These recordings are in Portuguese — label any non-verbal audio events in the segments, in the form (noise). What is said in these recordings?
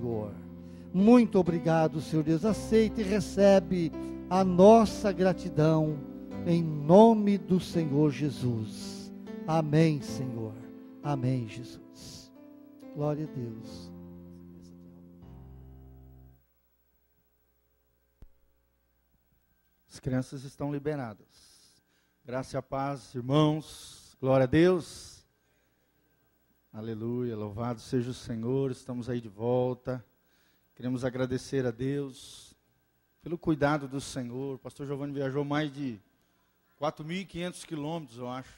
Senhor. Muito obrigado, Senhor Deus. Aceita e recebe a nossa gratidão em nome do Senhor Jesus. Amém, Senhor. Amém, Jesus. Glória a Deus. As crianças estão liberadas. Graça e paz, irmãos. Glória a Deus. Aleluia. Louvado seja o Senhor. Estamos aí de volta. Queremos agradecer a Deus pelo cuidado do Senhor. O pastor Giovanni viajou mais de 4.500 quilômetros, eu acho.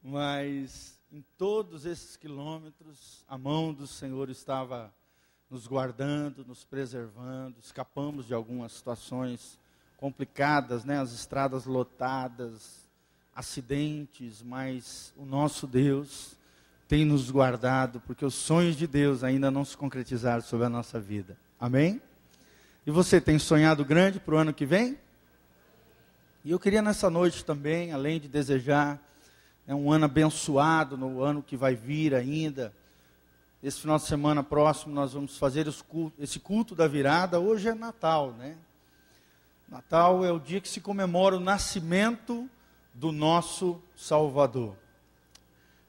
Mas em todos esses quilômetros, a mão do Senhor estava nos guardando, nos preservando. Escapamos de algumas situações complicadas, né? As estradas lotadas, acidentes, mas o nosso Deus tem nos guardado, porque os sonhos de Deus ainda não se concretizaram sobre a nossa vida. Amém? E você tem sonhado grande para o ano que vem? E eu queria nessa noite também, além de desejar é um ano abençoado no ano que vai vir ainda. Esse final de semana próximo nós vamos fazer esse culto da virada. Hoje é Natal, né? Natal é o dia que se comemora o nascimento do nosso Salvador.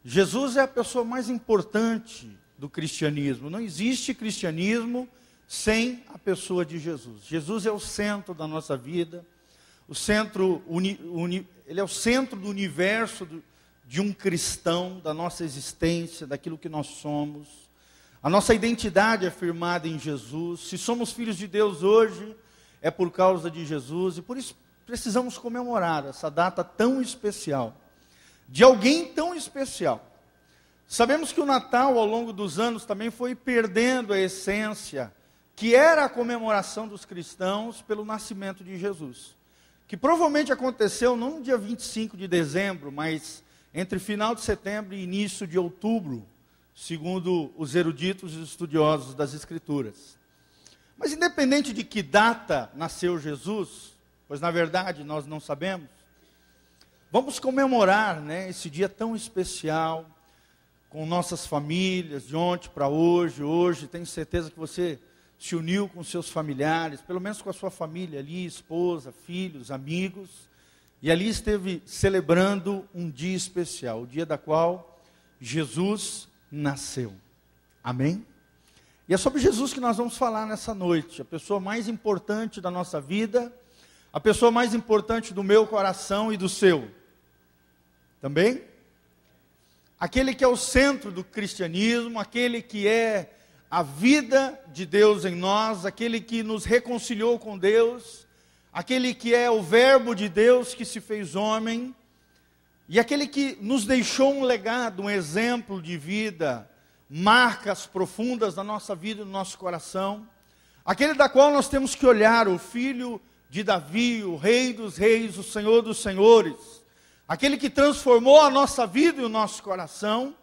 Jesus é a pessoa mais importante do cristianismo. Não existe cristianismo sem a pessoa de Jesus. Jesus é o centro da nossa vida, o centro, uni, uni, ele é o centro do universo do, de um cristão, da nossa existência, daquilo que nós somos. A nossa identidade é firmada em Jesus. Se somos filhos de Deus hoje, é por causa de Jesus e por isso precisamos comemorar essa data tão especial de alguém tão especial. Sabemos que o Natal, ao longo dos anos, também foi perdendo a essência, que era a comemoração dos cristãos pelo nascimento de Jesus. Que provavelmente aconteceu não no dia 25 de dezembro, mas entre final de setembro e início de outubro, segundo os eruditos e estudiosos das Escrituras. Mas independente de que data nasceu Jesus, pois na verdade nós não sabemos, Vamos comemorar né, esse dia tão especial com nossas famílias, de ontem para hoje. Hoje, tenho certeza que você se uniu com seus familiares, pelo menos com a sua família ali, esposa, filhos, amigos, e ali esteve celebrando um dia especial, o dia da qual Jesus nasceu. Amém? E é sobre Jesus que nós vamos falar nessa noite, a pessoa mais importante da nossa vida, a pessoa mais importante do meu coração e do seu. Também? Aquele que é o centro do cristianismo, aquele que é a vida de Deus em nós, aquele que nos reconciliou com Deus, aquele que é o Verbo de Deus que se fez homem, e aquele que nos deixou um legado, um exemplo de vida, marcas profundas na nossa vida e no nosso coração, aquele da qual nós temos que olhar, o Filho de Davi, o Rei dos Reis, o Senhor dos Senhores. Aquele que transformou a nossa vida e o nosso coração,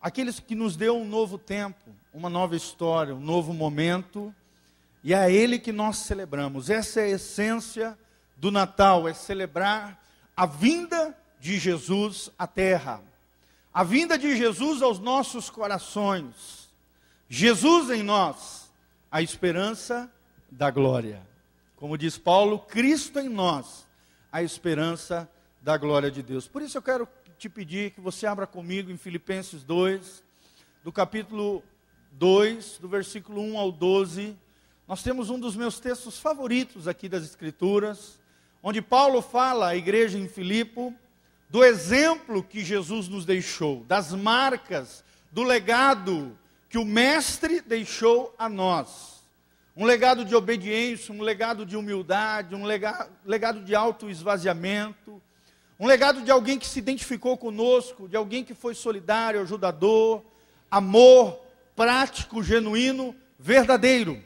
aquele que nos deu um novo tempo, uma nova história, um novo momento, e é a Ele que nós celebramos. Essa é a essência do Natal, é celebrar a vinda de Jesus à terra, a vinda de Jesus aos nossos corações, Jesus em nós, a esperança da glória. Como diz Paulo, Cristo em nós, a esperança da glória de Deus. Por isso eu quero te pedir que você abra comigo em Filipenses 2, do capítulo 2, do versículo 1 ao 12. Nós temos um dos meus textos favoritos aqui das Escrituras, onde Paulo fala à igreja em Filipo do exemplo que Jesus nos deixou, das marcas, do legado que o Mestre deixou a nós. Um legado de obediência, um legado de humildade, um legado, de autoesvaziamento, um legado de alguém que se identificou conosco, de alguém que foi solidário, ajudador, amor, prático, genuíno, verdadeiro.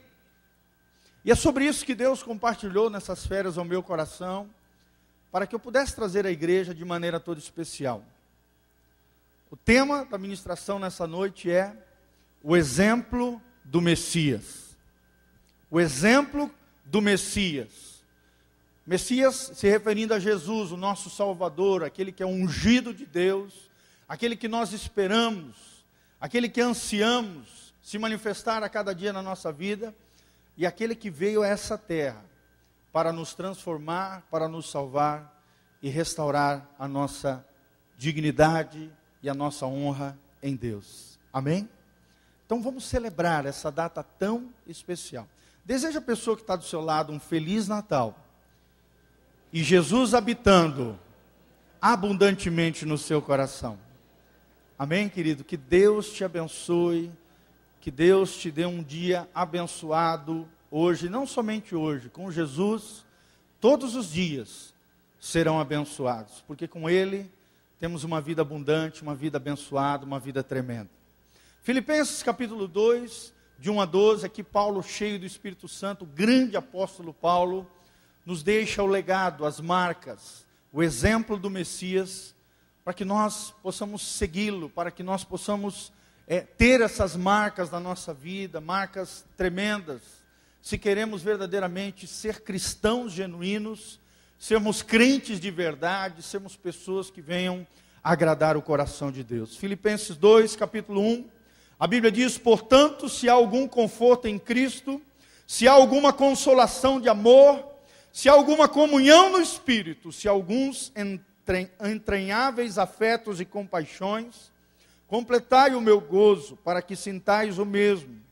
E é sobre isso que Deus compartilhou nessas férias ao meu coração, para que eu pudesse trazer a igreja de maneira toda especial. O tema da ministração nessa noite é o exemplo do Messias. O exemplo do Messias. Messias se referindo a Jesus, o nosso Salvador, aquele que é ungido de Deus, aquele que nós esperamos, aquele que ansiamos se manifestar a cada dia na nossa vida, e aquele que veio a essa terra para nos transformar, para nos salvar e restaurar a nossa dignidade e a nossa honra em Deus. Amém? Então vamos celebrar essa data tão especial. Deseja a pessoa que está do seu lado um feliz Natal. E Jesus habitando abundantemente no seu coração. Amém, querido? Que Deus te abençoe, que Deus te dê um dia abençoado hoje, não somente hoje, com Jesus, todos os dias serão abençoados, porque com Ele temos uma vida abundante, uma vida abençoada, uma vida tremenda. Filipenses capítulo 2, de 1 a 12, aqui Paulo, cheio do Espírito Santo, grande apóstolo Paulo, nos deixa o legado, as marcas, o exemplo do Messias, para que nós possamos segui-lo, para que nós possamos é, ter essas marcas na nossa vida, marcas tremendas, se queremos verdadeiramente ser cristãos genuínos, sermos crentes de verdade, sermos pessoas que venham agradar o coração de Deus. Filipenses 2, capítulo 1, a Bíblia diz: portanto, se há algum conforto em Cristo, se há alguma consolação de amor, se há alguma comunhão no Espírito, se há alguns entranháveis afetos e compaixões, completai o meu gozo, para que sintais o mesmo,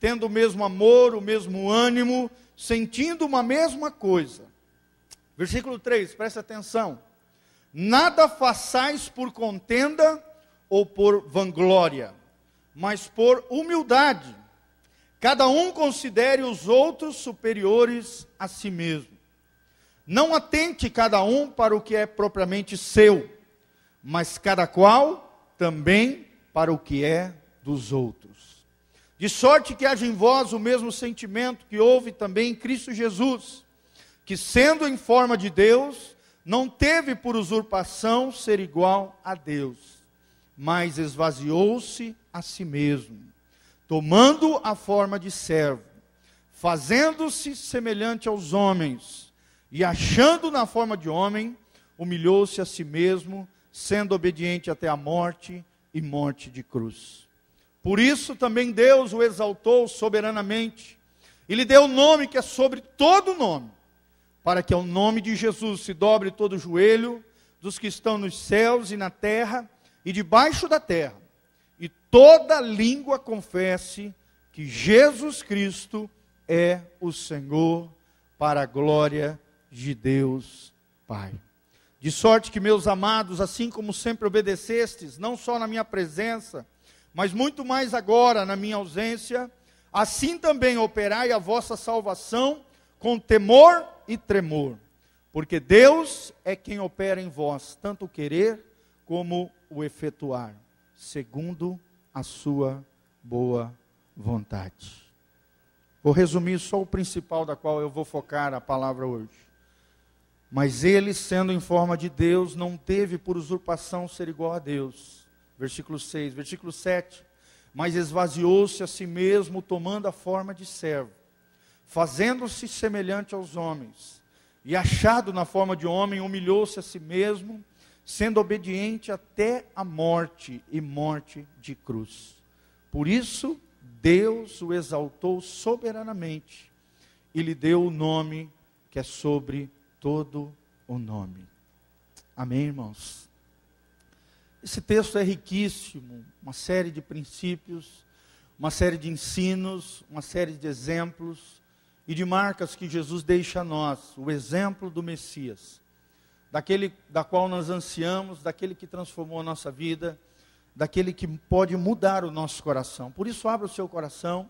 tendo o mesmo amor, o mesmo ânimo, sentindo uma mesma coisa. Versículo 3, presta atenção. Nada façais por contenda ou por vanglória, mas por humildade. Cada um considere os outros superiores a si mesmo. Não atente cada um para o que é propriamente seu, mas cada qual também para o que é dos outros. De sorte que haja em vós o mesmo sentimento que houve também em Cristo Jesus, que sendo em forma de Deus, não teve por usurpação ser igual a Deus, mas esvaziou-se a si mesmo, tomando a forma de servo, fazendo-se semelhante aos homens e achando na forma de homem, humilhou-se a si mesmo, sendo obediente até a morte e morte de cruz. Por isso também Deus o exaltou soberanamente e lhe deu o nome que é sobre todo nome, para que ao nome de Jesus se dobre todo o joelho dos que estão nos céus e na terra e debaixo da terra, e toda língua confesse que Jesus Cristo é o Senhor, para a glória de Deus Pai. De sorte que, meus amados, assim como sempre obedecestes, não só na minha presença, mas muito mais agora na minha ausência, assim também operai a vossa salvação com temor e tremor, porque Deus é quem opera em vós, tanto o querer como o efetuar, segundo a sua boa vontade. Vou resumir só o principal da qual eu vou focar a palavra hoje. Mas ele, sendo em forma de Deus, não teve por usurpação ser igual a Deus. Versículo 6. Versículo 7. Mas esvaziou-se a si mesmo, tomando a forma de servo, fazendo-se semelhante aos homens. E achado na forma de homem, humilhou-se a si mesmo, sendo obediente até a morte e morte de cruz. Por isso, Deus o exaltou soberanamente e lhe deu o nome que é sobre todo o nome. Amém, irmãos? Esse texto é riquíssimo, uma série de princípios, uma série de ensinos, uma série de exemplos e de marcas que Jesus deixa a nós, o exemplo do Messias, daquele da qual nós ansiamos, daquele que transformou a nossa vida, daquele que pode mudar o nosso coração. Por isso, abra o seu coração,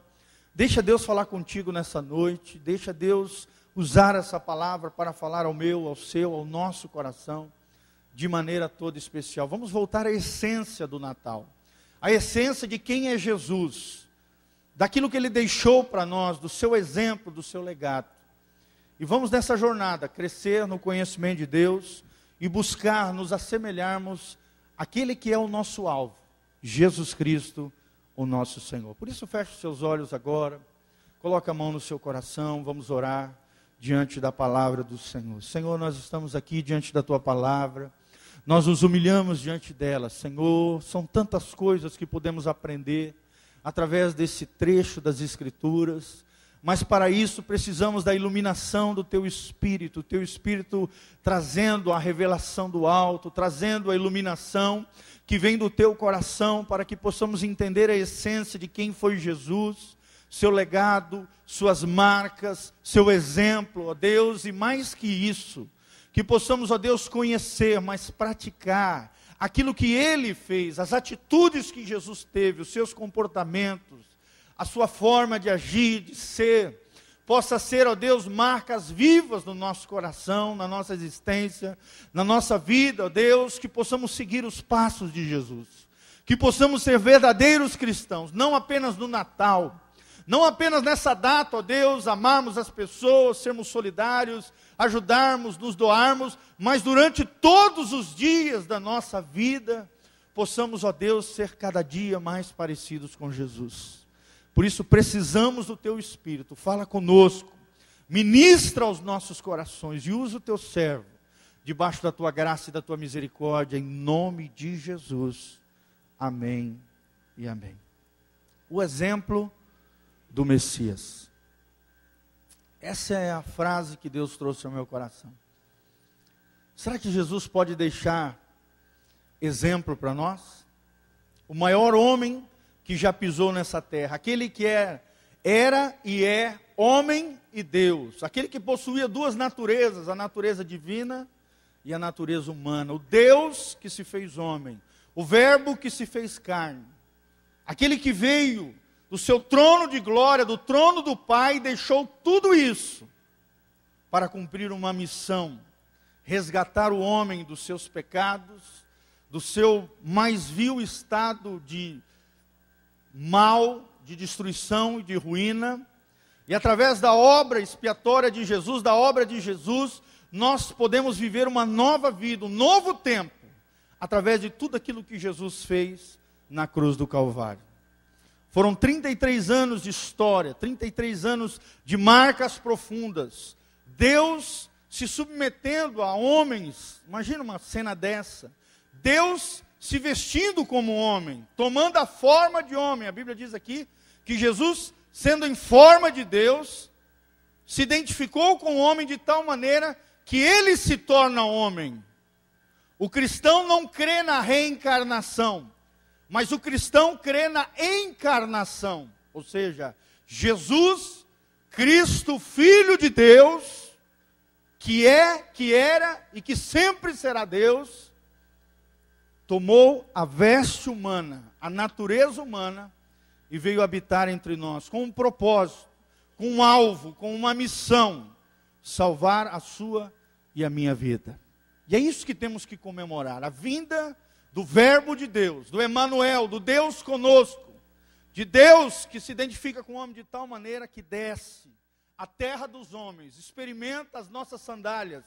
deixa Deus falar contigo nessa noite, deixa Deus usar essa palavra para falar ao meu, ao seu, ao nosso coração, de maneira toda especial. Vamos voltar à essência do Natal, a essência de quem é Jesus, daquilo que ele deixou para nós, do seu exemplo, do seu legado. E vamos nessa jornada crescer no conhecimento de Deus e buscar nos assemelharmos àquele que é o nosso alvo, Jesus Cristo, o nosso Senhor. Por isso, feche os seus olhos agora, coloque a mão no seu coração, vamos orar diante da palavra do Senhor. Senhor, nós estamos aqui diante da tua palavra, nós nos humilhamos diante dela. Senhor, são tantas coisas que podemos aprender, através desse trecho das Escrituras, mas para isso precisamos da iluminação do teu espírito, teu espírito trazendo a revelação do alto, trazendo a iluminação que vem do teu coração, para que possamos entender a essência de quem foi Jesus, seu legado, suas marcas, seu exemplo, ó Deus, e mais que isso, que possamos, ó Deus, conhecer, mas praticar aquilo que ele fez, as atitudes que Jesus teve, os seus comportamentos, a sua forma de agir, de ser, possa ser, ó Deus, marcas vivas no nosso coração, na nossa existência, na nossa vida, ó Deus, que possamos seguir os passos de Jesus, que possamos ser verdadeiros cristãos, não apenas no Natal, não apenas nessa data, ó Deus, amarmos as pessoas, sermos solidários, ajudarmos, nos doarmos, mas durante todos os dias da nossa vida, possamos, ó Deus, ser cada dia mais parecidos com Jesus. Por isso precisamos do teu espírito. Fala conosco. Ministra aos nossos corações e usa o teu servo debaixo da tua graça e da tua misericórdia em nome de Jesus. Amém e amém. O exemplo do Messias. Essa é a frase que Deus trouxe ao meu coração. Será que Jesus pode deixar exemplo para nós? O maior homem que já pisou nessa terra, aquele que é, era e é homem e Deus, aquele que possuía duas naturezas, a natureza divina e a natureza humana, o Deus que se fez homem, o Verbo que se fez carne, aquele que veio do seu trono de glória, do trono do Pai, deixou tudo isso para cumprir uma missão, resgatar o homem dos seus pecados, do seu mais vil estado de mal, de destruição e de ruína. E através da obra expiatória de Jesus, da obra de Jesus, nós podemos viver uma nova vida, um novo tempo, através de tudo aquilo que Jesus fez na cruz do Calvário. Foram 33 anos de história, 33 anos de marcas profundas. Deus se submetendo a homens, imagina uma cena dessa. Deus se vestindo como homem, tomando a forma de homem. A Bíblia diz aqui que Jesus, sendo em forma de Deus, se identificou com o homem de tal maneira que ele se torna homem. O cristão não crê na reencarnação, mas o cristão crê na encarnação, ou seja, Jesus, Cristo, Filho de Deus, que é, que era e que sempre será Deus, tomou a veste humana, a natureza humana, e veio habitar entre nós com um propósito, com um alvo, com uma missão: salvar a sua e a minha vida. E é isso que temos que comemorar: a vinda do Verbo de Deus, do Emanuel, do Deus conosco, de Deus que se identifica com o homem de tal maneira que desce à terra dos homens, experimenta as nossas sandálias,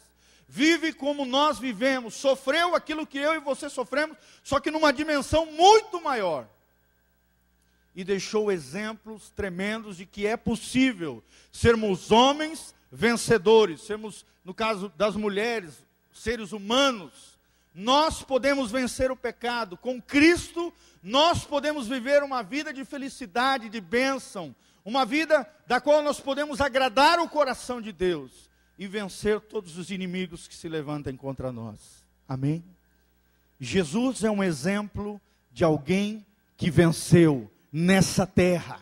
vive como nós vivemos, sofreu aquilo que eu e você sofremos, só que numa dimensão muito maior. E deixou exemplos tremendos de que é possível sermos homens vencedores, sermos, no caso das mulheres, seres humanos. Nós podemos vencer o pecado. Com Cristo, nós podemos viver uma vida de felicidade, de bênção, uma vida da qual nós podemos agradar o coração de Deus e vencer todos os inimigos que se levantem contra nós. Amém? Jesus é um exemplo de alguém que venceu nessa terra,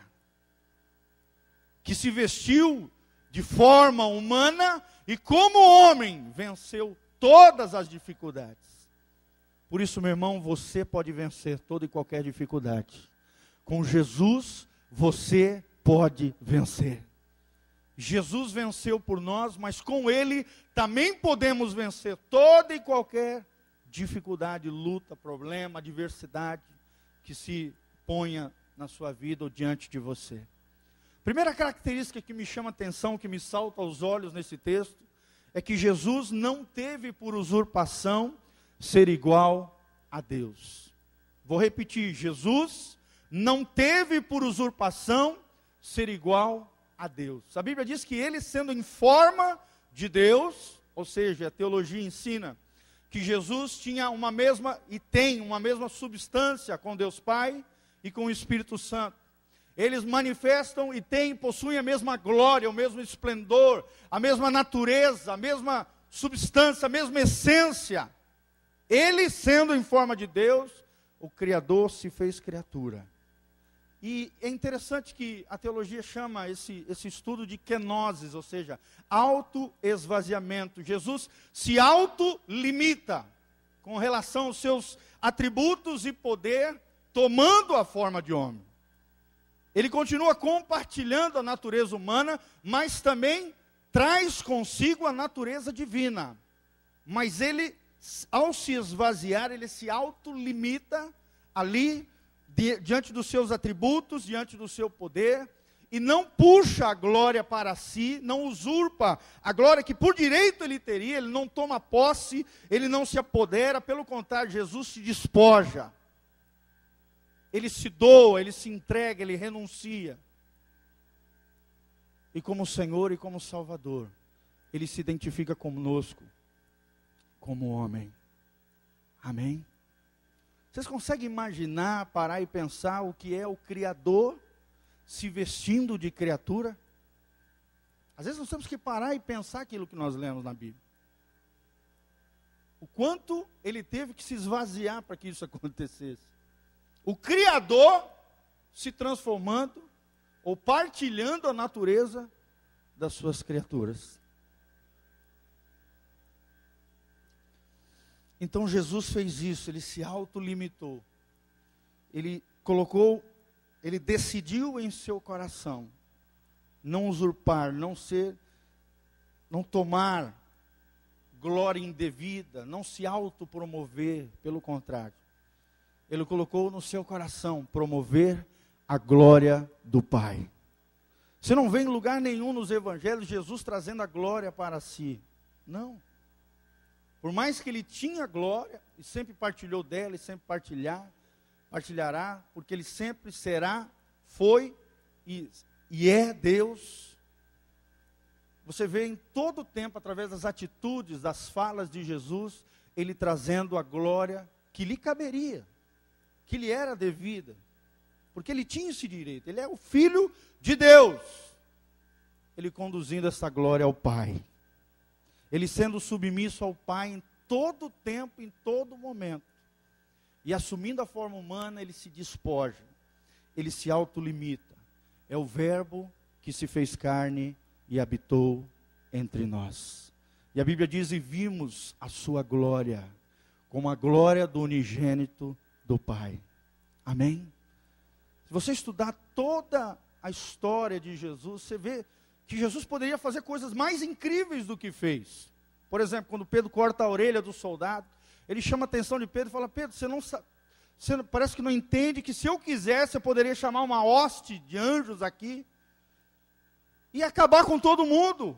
que se vestiu de forma humana e, como homem, venceu todas as dificuldades. Por isso, meu irmão, você pode vencer toda e qualquer dificuldade. Com Jesus, você pode vencer. Jesus venceu por nós, mas com Ele também podemos vencer toda e qualquer dificuldade, luta, problema, adversidade que se ponha na sua vida ou diante de você. Primeira característica que me chama atenção, que me salta aos olhos nesse texto, é que Jesus não teve por usurpação ser igual a Deus. Vou repetir: Jesus não teve por usurpação ser igual a Deus. A Bíblia diz que ele, sendo em forma de Deus, ou seja, a teologia ensina que Jesus tinha uma mesma e tem uma mesma substância com Deus Pai e com o Espírito Santo. eles manifestam e têm, possuem a mesma glória, o mesmo esplendor, a mesma natureza, a mesma substância, a mesma essência. Ele, sendo em forma de Deus, o Criador se fez criatura. E é interessante que a teologia chama esse, esse estudo de kenosis, ou seja, auto-esvaziamento. Jesus se auto-limita com relação aos seus atributos e poder, tomando a forma de homem. Ele continua compartilhando a natureza humana, mas também traz consigo a natureza divina. Mas ele ao se esvaziar, ele se autolimita ali, diante dos seus atributos, diante do seu poder, e não puxa a glória para si, não usurpa a glória que por direito ele teria, ele não toma posse, ele não se apodera, pelo contrário, Jesus se despoja. Ele se doa, ele se entrega, ele renuncia. E como Senhor e como Salvador, ele se identifica conosco como homem. Amém? Vocês conseguem imaginar, parar e pensar o que é o Criador se vestindo de criatura? Às vezes nós temos que parar e pensar aquilo que nós lemos na Bíblia. O quanto ele teve que se esvaziar para que isso (laughs) acontecesse. O Criador se transformando ou partilhando a natureza das suas criaturas. Então Jesus fez isso, ele se autolimitou. Ele colocou, ele decidiu em seu coração não usurpar, não ser, não tomar glória indevida, não se autopromover, pelo contrário. Ele colocou no seu coração promover a glória do Pai. Você não vê em lugar nenhum nos evangelhos Jesus trazendo a glória para si. Não. Por mais que ele tinha glória, e sempre partilhou dela, e sempre partilhar, partilhará, porque ele sempre será, foi e, e é Deus. Você vê em todo o tempo, através das atitudes, das falas de Jesus, ele trazendo a glória que lhe caberia, que lhe era devida, porque ele tinha esse direito, ele é o filho de Deus, ele conduzindo essa glória ao Pai ele sendo submisso ao Pai em todo tempo, em todo momento. E assumindo a forma humana, ele se despoja, ele se autolimita. É o Verbo que se fez carne e habitou entre nós. E a Bíblia diz: E vimos a sua glória, como a glória do unigênito do Pai. Amém? Se você estudar toda a história de Jesus, você vê que Jesus poderia fazer coisas mais incríveis do que fez. Por exemplo, quando Pedro corta a orelha do soldado, ele chama a atenção de Pedro e fala: Pedro, você não sabe. Você parece que não entende que se eu quisesse, eu poderia chamar uma hoste de anjos aqui e acabar com todo mundo.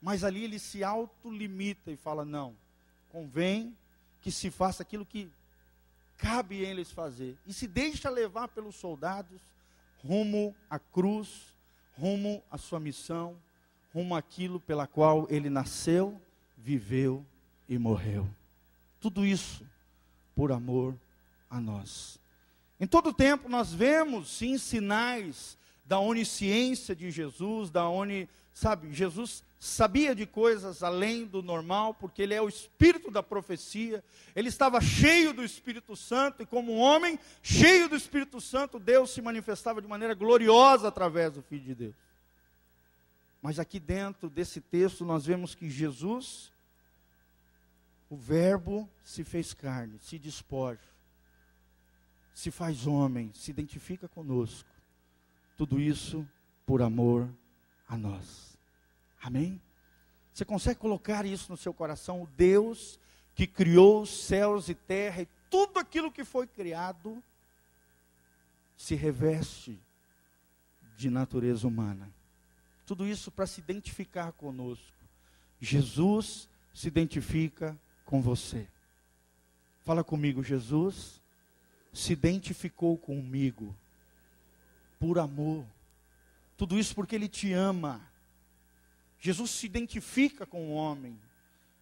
Mas ali ele se autolimita e fala: não, convém que se faça aquilo que cabe eles fazer. E se deixa levar pelos soldados rumo à cruz rumo à sua missão, rumo àquilo pela qual ele nasceu, viveu e morreu. Tudo isso por amor a nós. Em todo tempo nós vemos sim sinais da onisciência de Jesus, da oni, sabe, Jesus sabia de coisas além do normal, porque ele é o espírito da profecia. Ele estava cheio do Espírito Santo e como homem cheio do Espírito Santo, Deus se manifestava de maneira gloriosa através do filho de Deus. Mas aqui dentro desse texto nós vemos que Jesus o verbo se fez carne, se despoja, se faz homem, se identifica conosco. Tudo isso por amor a nós. Amém? Você consegue colocar isso no seu coração? O Deus que criou os céus e terra e tudo aquilo que foi criado se reveste de natureza humana. Tudo isso para se identificar conosco. Jesus se identifica com você. Fala comigo, Jesus se identificou comigo por amor. Tudo isso porque Ele te ama. Jesus se identifica com o homem.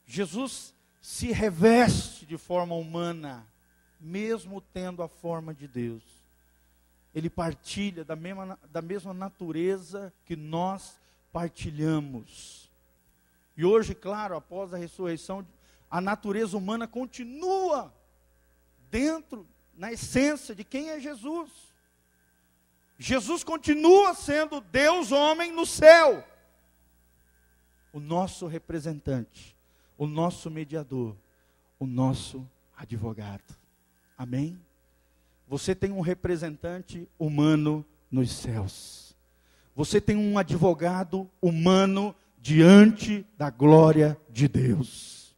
Jesus se reveste de forma humana, mesmo tendo a forma de Deus. ele partilha da mesma, da mesma natureza que nós partilhamos. E hoje, claro, após a ressurreição, a natureza humana continua dentro, na essência de quem é Jesus. Jesus continua sendo Deus homem no céu. O nosso representante, o nosso mediador, o nosso advogado. Amém? Você tem um representante humano nos céus. Você tem um advogado humano diante da glória de Deus.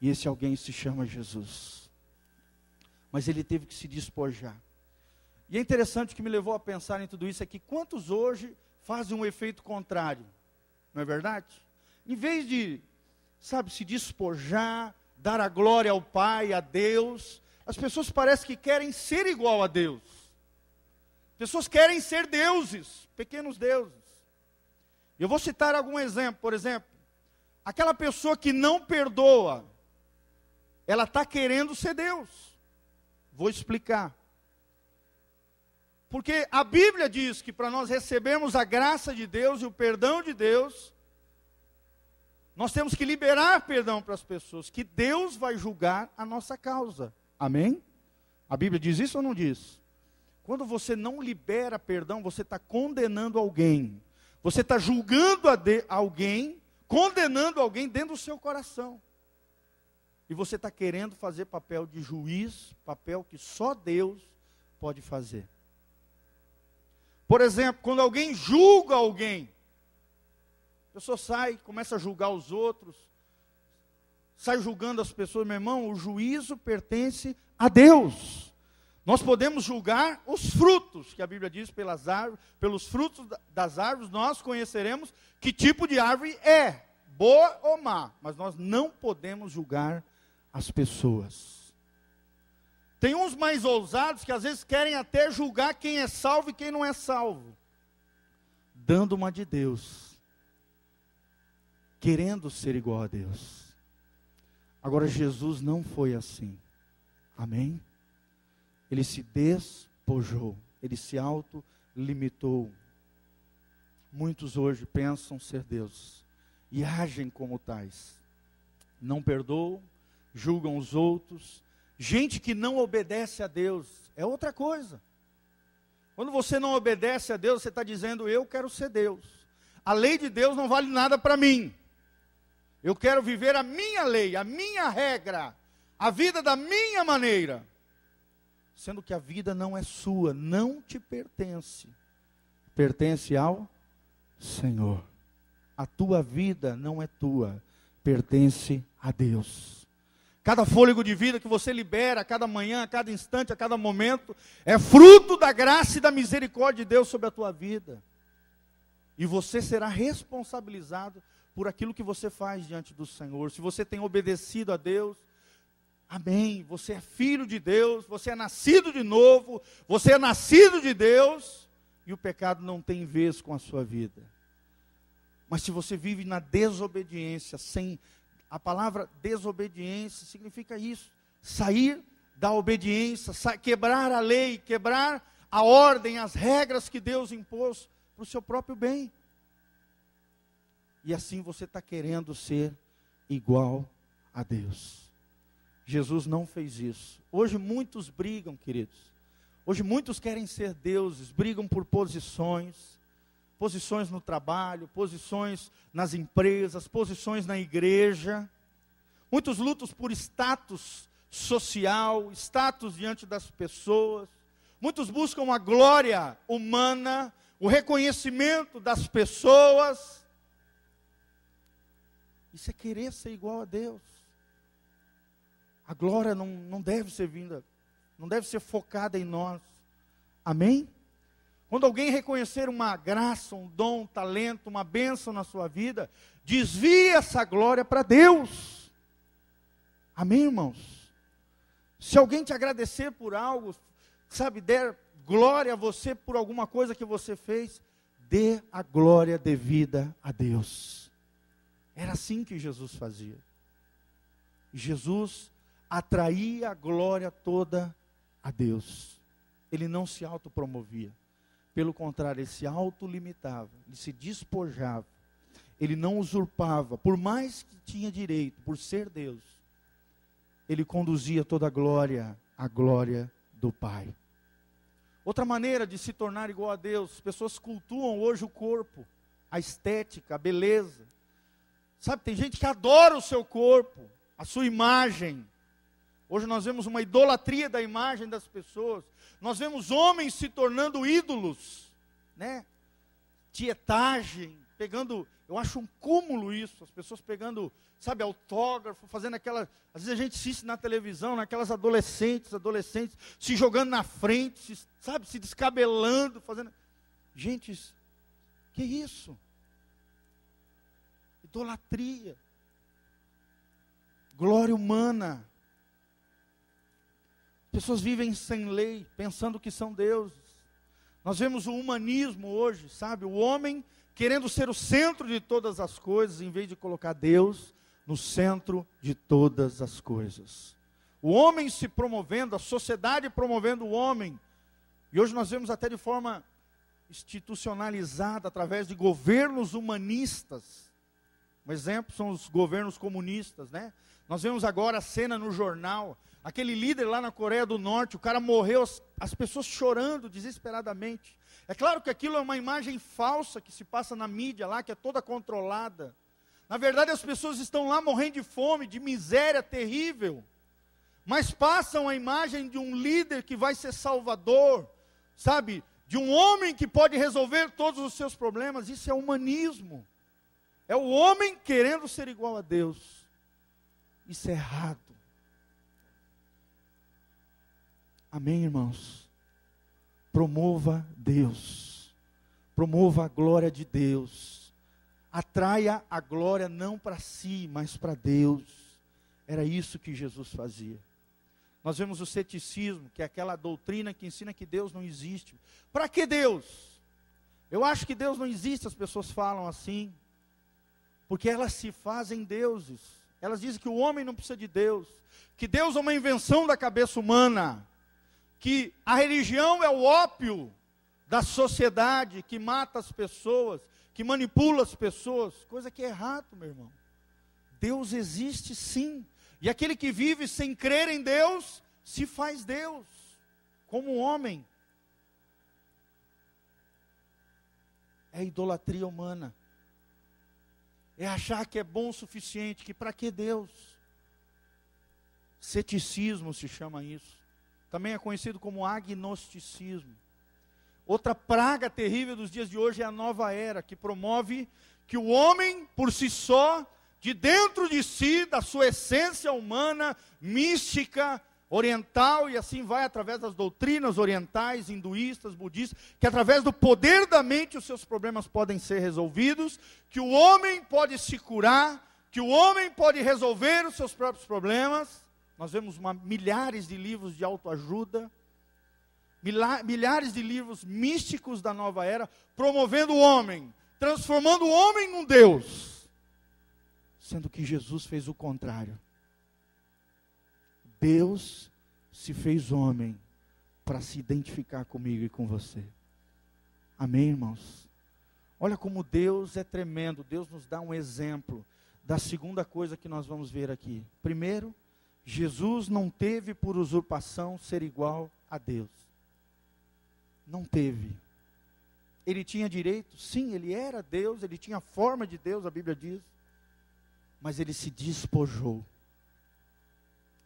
E esse alguém se chama Jesus. Mas ele teve que se despojar. E é interessante que me levou a pensar em tudo isso é que quantos hoje fazem um efeito contrário? Não é verdade? Em vez de, sabe, se despojar, dar a glória ao Pai, a Deus, as pessoas parecem que querem ser igual a Deus. Pessoas querem ser deuses, pequenos deuses. Eu vou citar algum exemplo, por exemplo, aquela pessoa que não perdoa, ela está querendo ser Deus. Vou explicar. Porque a Bíblia diz que para nós recebermos a graça de Deus e o perdão de Deus, nós temos que liberar perdão para as pessoas, que Deus vai julgar a nossa causa. Amém? A Bíblia diz isso ou não diz? Quando você não libera perdão, você está condenando alguém. Você está julgando alguém, condenando alguém dentro do seu coração. E você está querendo fazer papel de juiz, papel que só Deus pode fazer. Por exemplo, quando alguém julga alguém, pessoa sai, começa a julgar os outros, sai julgando as pessoas, meu irmão, o juízo pertence a Deus. Nós podemos julgar os frutos, que a Bíblia diz pelas árvores, pelos frutos das árvores nós conheceremos que tipo de árvore é, boa ou má, mas nós não podemos julgar as pessoas. Tem uns mais ousados que às vezes querem até julgar quem é salvo e quem não é salvo, dando uma de Deus, querendo ser igual a Deus. Agora, Jesus não foi assim. Amém? Ele se despojou, ele se autolimitou. Muitos hoje pensam ser Deus e agem como tais. Não perdoam, julgam os outros. Gente que não obedece a Deus é outra coisa. Quando você não obedece a Deus, você está dizendo: Eu quero ser Deus. A lei de Deus não vale nada para mim. Eu quero viver a minha lei, a minha regra, a vida da minha maneira. Sendo que a vida não é sua, não te pertence. Pertence ao Senhor. A tua vida não é tua, pertence a Deus. Cada fôlego de vida que você libera a cada manhã, a cada instante, a cada momento, é fruto da graça e da misericórdia de Deus sobre a tua vida. E você será responsabilizado por aquilo que você faz diante do Senhor. Se você tem obedecido a Deus, amém. Você é filho de Deus, você é nascido de novo, você é nascido de Deus, e o pecado não tem vez com a sua vida. Mas se você vive na desobediência, sem a palavra desobediência significa isso, sair da obediência, quebrar a lei, quebrar a ordem, as regras que Deus impôs para o seu próprio bem e assim você está querendo ser igual a Deus. Jesus não fez isso. Hoje muitos brigam, queridos. Hoje muitos querem ser deuses, brigam por posições, posições no trabalho, posições nas empresas, posições na igreja. Muitos lutam por status social, status diante das pessoas. Muitos buscam a glória humana, o reconhecimento das pessoas. Isso é querer ser igual a Deus. A glória não, não deve ser vinda, não deve ser focada em nós. Amém? Quando alguém reconhecer uma graça, um dom, um talento, uma bênção na sua vida, desvie essa glória para Deus. Amém, irmãos? Se alguém te agradecer por algo, sabe, der glória a você por alguma coisa que você fez, dê a glória devida a Deus. Era assim que Jesus fazia. Jesus atraía a glória toda a Deus. ele não se autopromovia. Pelo contrário, ele se autolimitava, ele se despojava, ele não usurpava, por mais que tinha direito, por ser Deus, ele conduzia toda a glória à glória do Pai. Outra maneira de se tornar igual a Deus, as pessoas cultuam hoje o corpo, a estética, a beleza. Sabe, tem gente que adora o seu corpo, a sua imagem. Hoje nós vemos uma idolatria da imagem das pessoas. Nós vemos homens se tornando ídolos, né? Tietagem, pegando, eu acho um cúmulo isso, as pessoas pegando, sabe, autógrafo, fazendo aquela, às vezes a gente assiste na televisão, naquelas adolescentes, adolescentes se jogando na frente, se, sabe, se descabelando, fazendo, gente, que isso? Idolatria, glória humana. Pessoas vivem sem lei, pensando que são deuses. Nós vemos o humanismo hoje, sabe? O homem querendo ser o centro de todas as coisas, em vez de colocar Deus no centro de todas as coisas. O homem se promovendo, a sociedade promovendo o homem. E hoje nós vemos até de forma institucionalizada, através de governos humanistas. Um exemplo são os governos comunistas, né? Nós vemos agora a cena no jornal, aquele líder lá na Coreia do Norte, o cara morreu, as, as pessoas chorando desesperadamente. É claro que aquilo é uma imagem falsa que se passa na mídia lá, que é toda controlada. Na verdade, as pessoas estão lá morrendo de fome, de miséria terrível. Mas passam a imagem de um líder que vai ser salvador, sabe? De um homem que pode resolver todos os seus problemas. Isso é humanismo. É o homem querendo ser igual a Deus. Isso é errado. Amém, irmãos? Promova Deus. Promova a glória de Deus. Atraia a glória não para si, mas para Deus. Era isso que Jesus fazia. Nós vemos o ceticismo, que é aquela doutrina que ensina que Deus não existe. Para que Deus? Eu acho que Deus não existe, as pessoas falam assim, porque elas se fazem deuses. Elas dizem que o homem não precisa de Deus, que Deus é uma invenção da cabeça humana, que a religião é o ópio da sociedade que mata as pessoas, que manipula as pessoas, coisa que é errado, meu irmão. Deus existe sim, e aquele que vive sem crer em Deus, se faz Deus, como homem. É idolatria humana é achar que é bom o suficiente, que para que Deus? Ceticismo se chama isso. Também é conhecido como agnosticismo. Outra praga terrível dos dias de hoje é a nova era, que promove que o homem, por si só, de dentro de si, da sua essência humana, mística, oriental e assim vai através das doutrinas orientais, hinduístas, budistas, que através do poder da mente os seus problemas podem ser resolvidos, que o homem pode se curar, que o homem pode resolver os seus próprios problemas. Nós vemos uma, milhares de livros de autoajuda, milhares de livros místicos da nova era, promovendo o homem, transformando o homem num Deus, sendo que Jesus fez o contrário. Deus se fez homem para se identificar comigo e com você. Amém, irmãos? Olha como Deus é tremendo. Deus nos dá um exemplo da segunda coisa que nós vamos ver aqui. Primeiro, Jesus não teve por usurpação ser igual a Deus. Não teve. Ele tinha direito, sim, ele era Deus, ele tinha forma de Deus, a Bíblia diz. Mas ele se despojou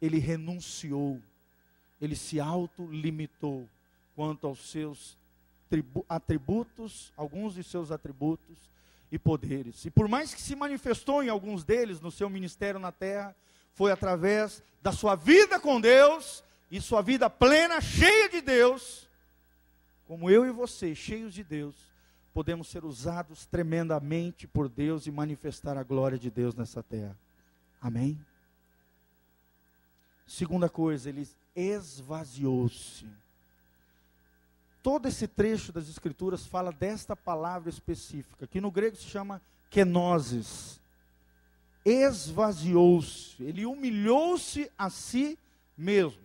ele renunciou, ele se autolimitou quanto aos seus atributos, alguns de seus atributos e poderes. E por mais que se manifestou em alguns deles no seu ministério na terra, foi através da sua vida com Deus e sua vida plena, cheia de Deus, como eu e você, cheios de Deus, podemos ser usados tremendamente por Deus e manifestar a glória de Deus nessa terra. Amém? Segunda coisa, ele esvaziou-se. Todo esse trecho das Escrituras fala desta palavra específica, que no grego se chama kenosis. Esvaziou-se, ele humilhou-se a si mesmo.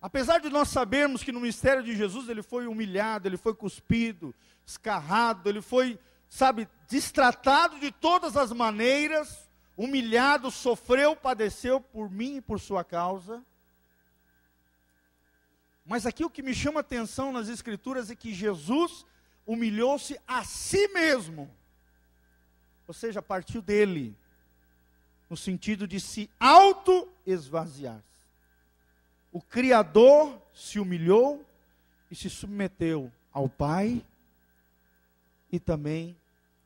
Apesar de nós sabermos que no mistério de Jesus ele foi humilhado, ele foi cuspido, escarrado, ele foi, sabe, destratado de todas as maneiras, humilhado, sofreu, padeceu por mim e por sua causa. Mas aqui o que me chama atenção nas Escrituras é que Jesus humilhou-se a si mesmo, ou seja, partiu dele, no sentido de se auto-esvaziar. O Criador se humilhou e se submeteu ao Pai e também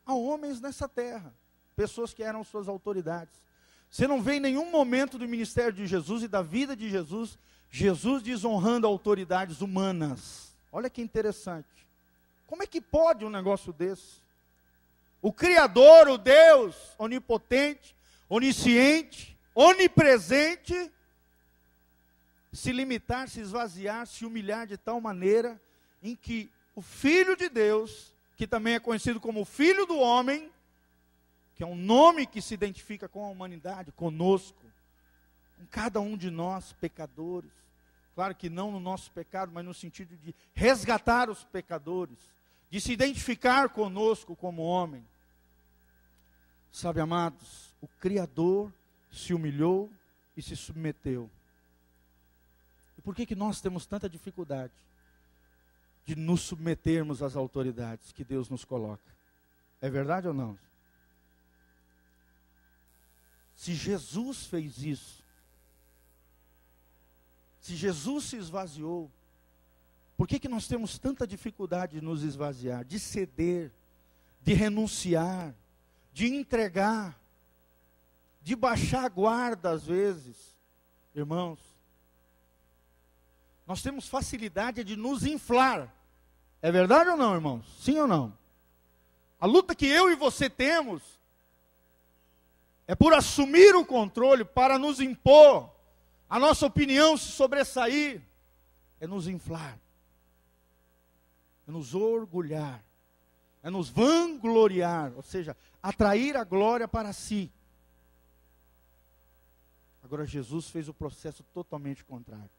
a homens nessa terra, pessoas que eram suas autoridades. Você não vê em nenhum momento do ministério de Jesus e da vida de Jesus, Jesus desonrando autoridades humanas. Olha que interessante. Como é que pode um negócio desse? O Criador, o Deus onipotente, onisciente, onipresente, se limitar, se esvaziar, se humilhar de tal maneira em que o Filho de Deus, que também é conhecido como Filho do Homem, que é um nome que se identifica com a humanidade, conosco, com cada um de nós, pecadores. Claro que não no nosso pecado, mas no sentido de resgatar os pecadores, de se identificar conosco como homem. Sabe, amados, o Criador se humilhou e se submeteu. E por que, que nós temos tanta dificuldade de nos submetermos às autoridades que Deus nos coloca? É verdade ou não? Se Jesus fez isso, se Jesus se esvaziou, por que, que nós temos tanta dificuldade de nos esvaziar, de ceder, de renunciar, de entregar, de baixar a guarda às vezes? Irmãos, nós temos facilidade de nos inflar. É verdade ou não, irmãos? Sim ou não? A luta que eu e você temos é por assumir o controle, para nos impor, a nossa opinião se sobressair, é nos inflar, é nos orgulhar, é nos vangloriar, ou seja, atrair a glória para si. Agora, Jesus fez o processo totalmente contrário.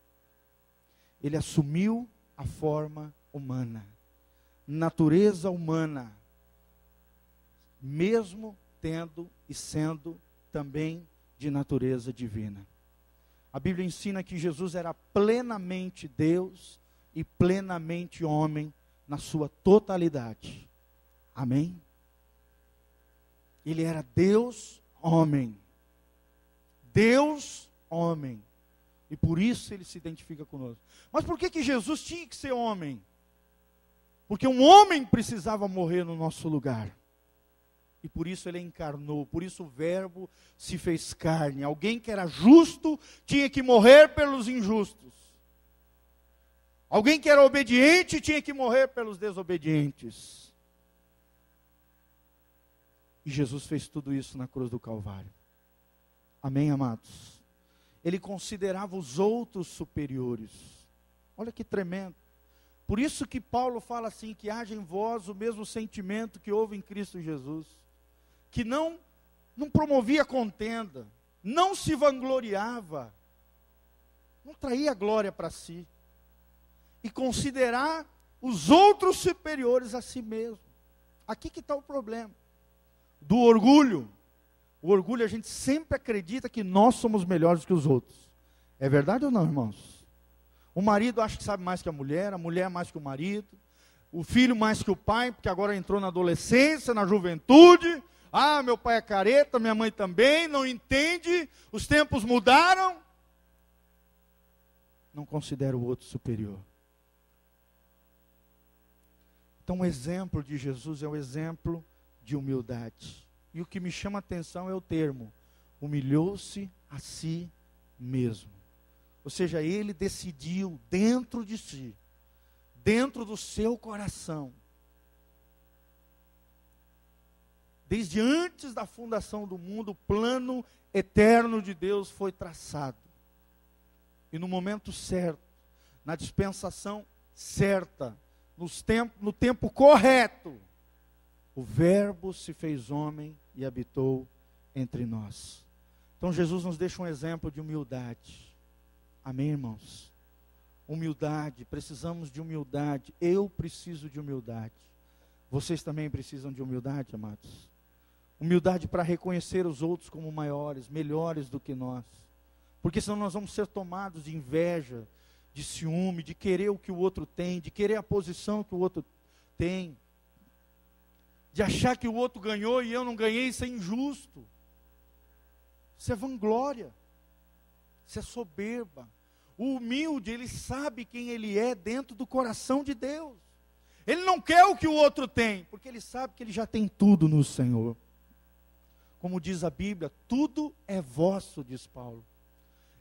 Ele assumiu a forma humana, natureza humana, mesmo tendo e sendo também de natureza divina. A Bíblia ensina que Jesus era plenamente Deus e plenamente homem na sua totalidade. Amém? Ele era Deus, homem. Deus, homem. E por isso ele se identifica conosco. Mas por que, que Jesus tinha que ser homem? Porque um homem precisava morrer no nosso lugar. E por isso ele encarnou, por isso o Verbo se fez carne. Alguém que era justo tinha que morrer pelos injustos. Alguém que era obediente tinha que morrer pelos desobedientes. E Jesus fez tudo isso na cruz do Calvário. Amém, amados? Ele considerava os outros superiores. Olha que tremendo. Por isso que Paulo fala assim: que haja em vós o mesmo sentimento que houve em Cristo Jesus que não, não promovia contenda, não se vangloriava, não traía glória para si, e considerar os outros superiores a si mesmo. Aqui que está o problema. Do orgulho. O orgulho a gente sempre acredita que nós somos melhores que os outros. É verdade ou não, irmãos? O marido acha que sabe mais que a mulher, a mulher mais que o marido, o filho mais que o pai, porque agora entrou na adolescência, na juventude, ah, meu pai é careta, minha mãe também, não entende, os tempos mudaram. Não considera o outro superior. Então, o exemplo de Jesus é o exemplo de humildade. E o que me chama a atenção é o termo: humilhou-se a si mesmo. Ou seja, ele decidiu dentro de si, dentro do seu coração, Desde antes da fundação do mundo, o plano eterno de Deus foi traçado. E no momento certo, na dispensação certa, nos tempo, no tempo correto, o Verbo se fez homem e habitou entre nós. Então Jesus nos deixa um exemplo de humildade. Amém, irmãos? Humildade, precisamos de humildade. Eu preciso de humildade. Vocês também precisam de humildade, amados. Humildade para reconhecer os outros como maiores, melhores do que nós. Porque senão nós vamos ser tomados de inveja, de ciúme, de querer o que o outro tem, de querer a posição que o outro tem, de achar que o outro ganhou e eu não ganhei, isso é injusto. Isso é vanglória. Isso é soberba. O humilde, ele sabe quem ele é dentro do coração de Deus. Ele não quer o que o outro tem, porque ele sabe que ele já tem tudo no Senhor. Como diz a Bíblia, tudo é vosso, diz Paulo.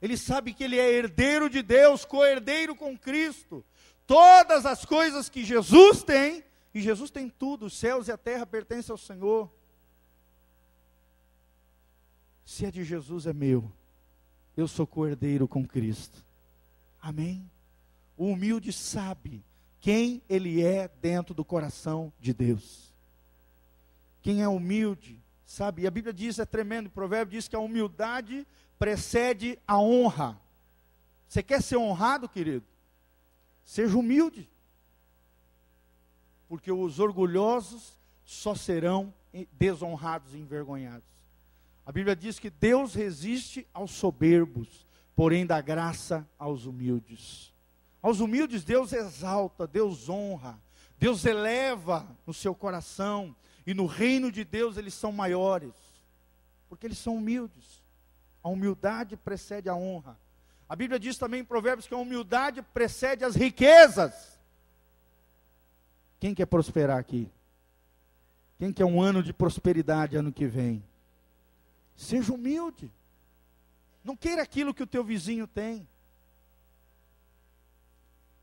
Ele sabe que ele é herdeiro de Deus, co-herdeiro com Cristo. Todas as coisas que Jesus tem, e Jesus tem tudo, os céus e a terra pertencem ao Senhor. Se é de Jesus, é meu. Eu sou co-herdeiro com Cristo. Amém? O humilde sabe quem ele é dentro do coração de Deus. Quem é humilde, sabe? E a Bíblia diz, é tremendo, o provérbio diz que a humildade precede a honra. Você quer ser honrado, querido? Seja humilde. Porque os orgulhosos só serão desonrados e envergonhados. A Bíblia diz que Deus resiste aos soberbos, porém dá graça aos humildes. Aos humildes Deus exalta, Deus honra, Deus eleva no seu coração, e no reino de Deus eles são maiores, porque eles são humildes. A humildade precede a honra. A Bíblia diz também em Provérbios que a humildade precede as riquezas. Quem quer prosperar aqui? Quem quer um ano de prosperidade ano que vem? Seja humilde. Não queira aquilo que o teu vizinho tem.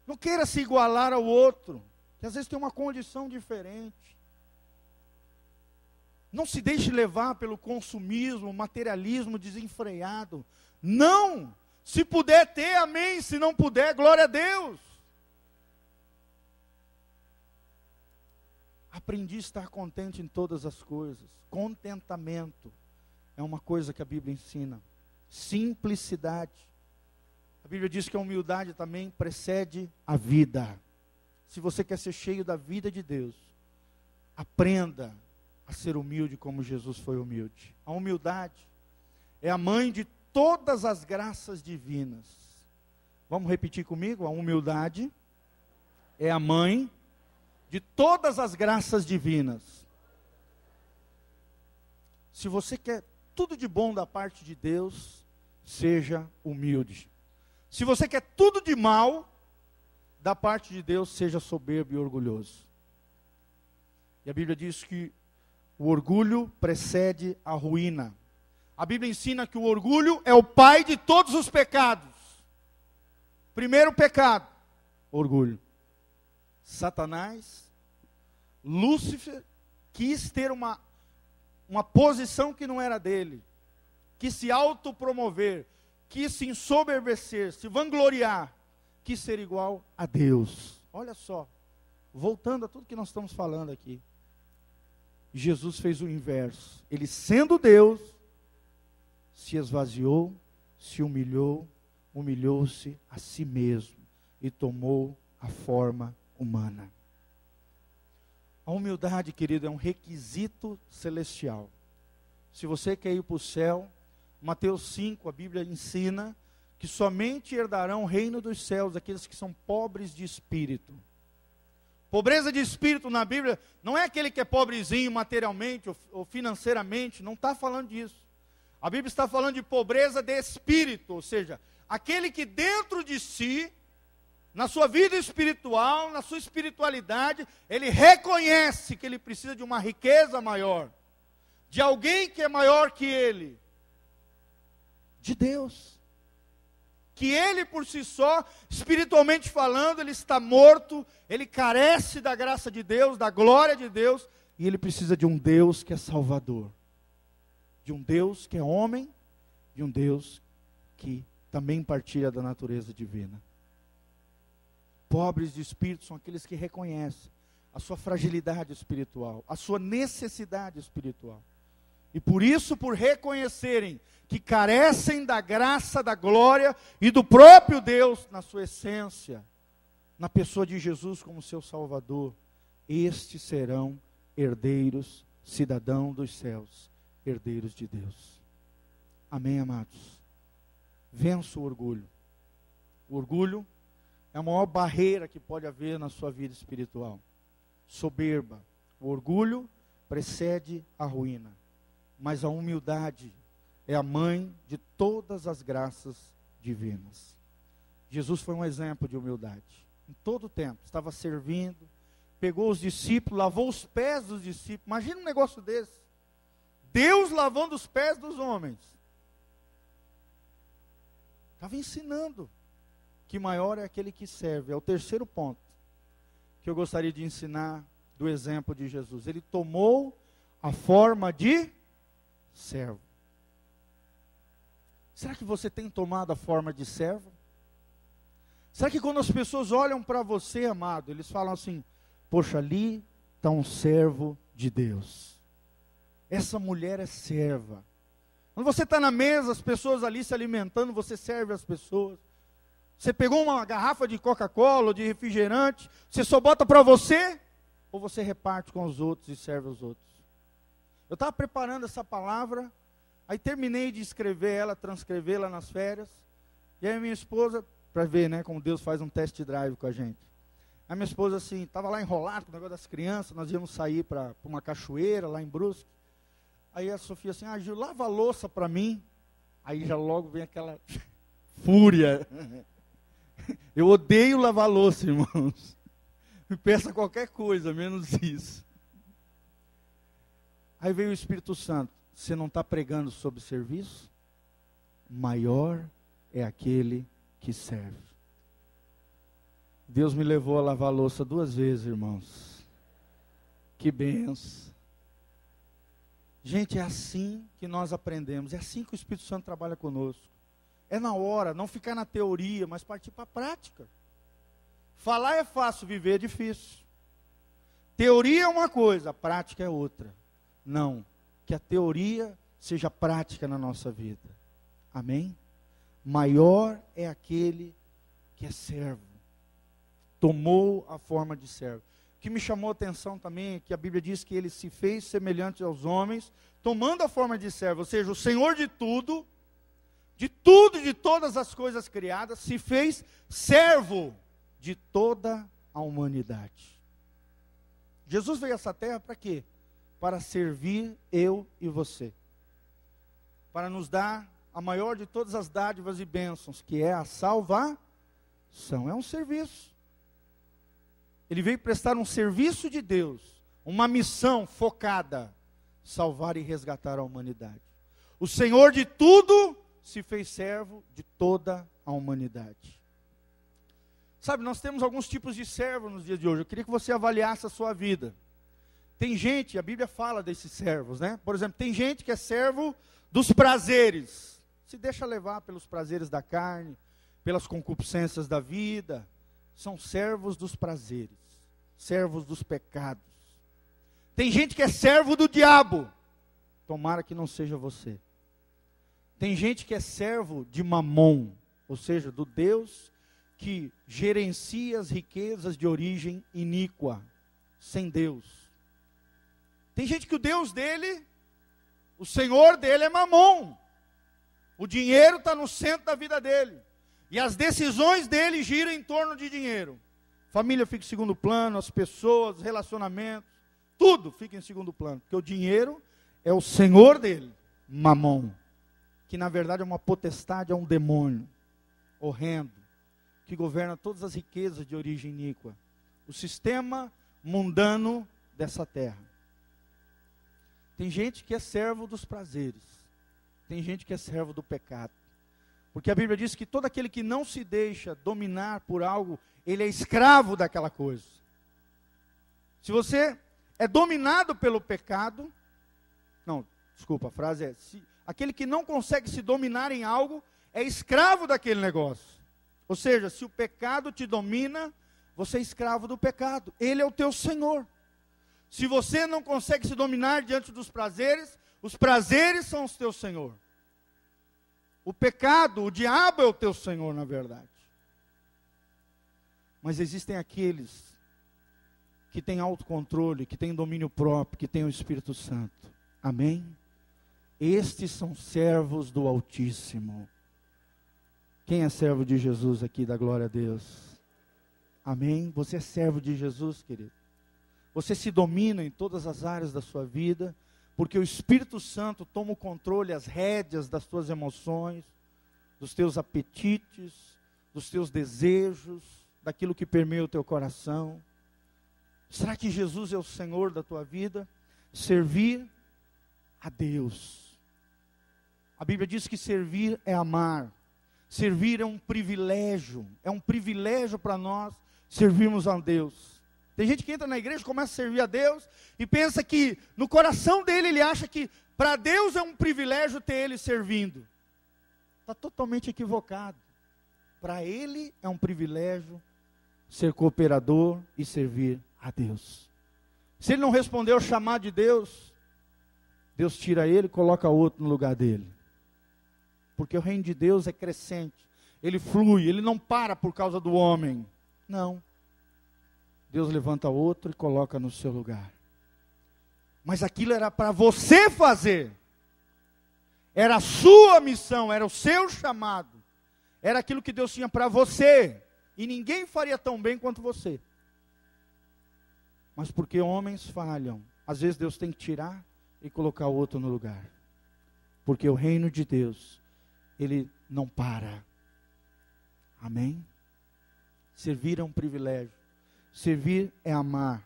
Não queira se igualar ao outro, que às vezes tem uma condição diferente. Não se deixe levar pelo consumismo, materialismo desenfreado. Não! Se puder ter, amém. Se não puder, glória a Deus. Aprendi a estar contente em todas as coisas. Contentamento é uma coisa que a Bíblia ensina. Simplicidade. A Bíblia diz que a humildade também precede a vida. Se você quer ser cheio da vida de Deus, aprenda a ser humilde como Jesus foi humilde. A humildade é a mãe de todas as graças divinas. Vamos repetir comigo? A humildade é a mãe de todas as graças divinas. Se você quer tudo de bom da parte de Deus, seja humilde. Se você quer tudo de mal da parte de Deus, seja soberbo e orgulhoso. E a Bíblia diz que o orgulho precede a ruína. A Bíblia ensina que o orgulho é o pai de todos os pecados. Primeiro pecado, orgulho. Satanás, Lúcifer, quis ter uma uma posição que não era dele, quis se autopromover, quis se ensoberbecer, se vangloriar, quis ser igual a Deus. Olha só, voltando a tudo que nós estamos falando aqui. Jesus fez o inverso. Ele, sendo Deus, se esvaziou, se humilhou, humilhou-se a si mesmo e tomou a forma humana. A humildade, querido, é um requisito celestial. Se você quer ir para o céu, Mateus 5, a Bíblia ensina que somente herdarão o reino dos céus aqueles que são pobres de espírito. Pobreza de espírito na Bíblia não é aquele que é pobrezinho materialmente ou financeiramente, não está falando disso. A Bíblia está falando de pobreza de espírito, ou seja, aquele que dentro de si na sua vida espiritual, na sua espiritualidade, ele reconhece que ele precisa de uma riqueza maior, de alguém que é maior que ele, de Deus. Que ele por si só, espiritualmente falando, ele está morto, ele carece da graça de Deus, da glória de Deus, e ele precisa de um Deus que é salvador, de um Deus que é homem, de um Deus que também partilha da natureza divina. Pobres de espírito são aqueles que reconhecem a sua fragilidade espiritual, a sua necessidade espiritual. E por isso, por reconhecerem que carecem da graça, da glória e do próprio Deus na sua essência, na pessoa de Jesus como seu Salvador, estes serão herdeiros, cidadão dos céus, herdeiros de Deus. Amém, amados? Vença o orgulho. O orgulho é a maior barreira que pode haver na sua vida espiritual. Soberba. O orgulho precede a ruína. Mas a humildade é a mãe de todas as graças divinas. Jesus foi um exemplo de humildade. Em todo o tempo, estava servindo, pegou os discípulos, lavou os pés dos discípulos. Imagina um negócio desse. Deus lavando os pés dos homens. Estava ensinando que maior é aquele que serve. É o terceiro ponto que eu gostaria de ensinar do exemplo de Jesus. Ele tomou a forma de servo. Será que você tem tomado a forma de servo? Será que quando as pessoas olham para você, amado, eles falam assim: Poxa, ali está um servo de Deus. Essa mulher é serva. Quando você está na mesa, as pessoas ali se alimentando, você serve as pessoas. Você pegou uma garrafa de Coca-Cola ou de refrigerante, você só bota para você ou você reparte com os outros e serve os outros? Eu estava preparando essa palavra, aí terminei de escrever ela, transcrevê-la nas férias, e aí minha esposa, para ver né, como Deus faz um test drive com a gente. A minha esposa assim, estava lá enrolado com o negócio das crianças, nós íamos sair para uma cachoeira lá em Brusque. Aí a Sofia assim, ah Gil, lava a louça para mim. Aí já logo vem aquela (laughs) fúria. (laughs) Eu odeio lavar louça, irmãos. Me (laughs) peça qualquer coisa, menos isso. Aí veio o Espírito Santo. Você não está pregando sobre serviço? Maior é aquele que serve. Deus me levou a lavar a louça duas vezes, irmãos. Que benção. Gente, é assim que nós aprendemos, é assim que o Espírito Santo trabalha conosco. É na hora, não ficar na teoria, mas partir para a prática. Falar é fácil, viver é difícil. Teoria é uma coisa, prática é outra. Não, que a teoria seja prática na nossa vida. Amém? Maior é aquele que é servo. Tomou a forma de servo. O que me chamou a atenção também é que a Bíblia diz que ele se fez semelhante aos homens, tomando a forma de servo, ou seja, o Senhor de tudo, de tudo e de todas as coisas criadas, se fez servo de toda a humanidade. Jesus veio a essa terra para quê? Para servir eu e você. Para nos dar a maior de todas as dádivas e bênçãos, que é a salvação. É um serviço. Ele veio prestar um serviço de Deus, uma missão focada, salvar e resgatar a humanidade. O Senhor de tudo se fez servo de toda a humanidade. Sabe, nós temos alguns tipos de servo nos dias de hoje. Eu queria que você avaliasse a sua vida. Tem gente, a Bíblia fala desses servos, né? Por exemplo, tem gente que é servo dos prazeres. Se deixa levar pelos prazeres da carne, pelas concupiscências da vida. São servos dos prazeres, servos dos pecados. Tem gente que é servo do diabo. Tomara que não seja você. Tem gente que é servo de mamon, ou seja, do Deus que gerencia as riquezas de origem iníqua, sem Deus. Tem gente que o Deus dele, o Senhor dele é mamon. O dinheiro está no centro da vida dele. E as decisões dele giram em torno de dinheiro. Família fica em segundo plano, as pessoas, os relacionamentos, tudo fica em segundo plano. Porque o dinheiro é o Senhor dele, mamon que na verdade é uma potestade, é um demônio horrendo, que governa todas as riquezas de origem iníqua. O sistema mundano dessa terra. Tem gente que é servo dos prazeres. Tem gente que é servo do pecado. Porque a Bíblia diz que todo aquele que não se deixa dominar por algo, ele é escravo daquela coisa. Se você é dominado pelo pecado, não, desculpa, a frase é: se, aquele que não consegue se dominar em algo, é escravo daquele negócio. Ou seja, se o pecado te domina, você é escravo do pecado. Ele é o teu senhor. Se você não consegue se dominar diante dos prazeres, Os prazeres são os teus senhor. O pecado, o diabo é o teu senhor, na verdade. Mas existem aqueles que têm autocontrole, que têm domínio próprio, que têm o Espírito Santo. Amém? Estes são servos do Altíssimo. Quem é servo de Jesus aqui, da glória a Deus? Amém? Você é servo de Jesus, querido. Você se domina em todas as áreas da sua vida, porque o Espírito Santo toma o controle, as rédeas das tuas emoções, dos teus apetites, dos teus desejos, daquilo que permeia o teu coração. Será que Jesus é o Senhor da tua vida? Servir a Deus. A Bíblia diz que servir é amar. Servir é um privilégio. É um privilégio para nós servirmos a Deus. Tem gente que entra na igreja, começa a servir a Deus e pensa que no coração dele ele acha que para Deus é um privilégio ter ele servindo. Está totalmente equivocado. Para ele é um privilégio ser cooperador e servir a Deus. Se ele não respondeu ao chamado de Deus, Deus tira ele e coloca outro no lugar dele. Porque o reino de Deus é crescente, ele flui, ele não para por causa do homem. Não. Deus levanta outro e coloca no seu lugar. Mas aquilo era para você fazer. Era a sua missão, era o seu chamado. Era aquilo que Deus tinha para você. E ninguém faria tão bem quanto você. Mas porque homens falham, às vezes Deus tem que tirar e colocar outro no lugar. Porque o reino de Deus, ele não para. Amém? Servir é um privilégio. Servir é amar.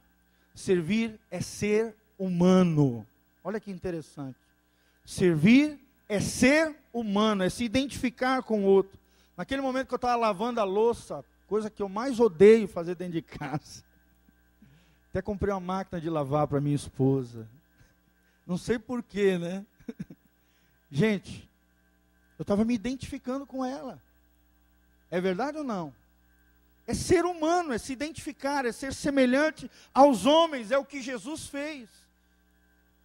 Servir é ser humano. Olha que interessante. Servir é ser humano, é se identificar com o outro. Naquele momento que eu estava lavando a louça, coisa que eu mais odeio fazer dentro de casa. (laughs) Até comprei uma máquina de lavar para minha esposa. Não sei porquê, né? (laughs) Gente, eu estava me identificando com ela. É verdade ou não? É ser humano, é se identificar, é ser semelhante aos homens, é o que Jesus fez.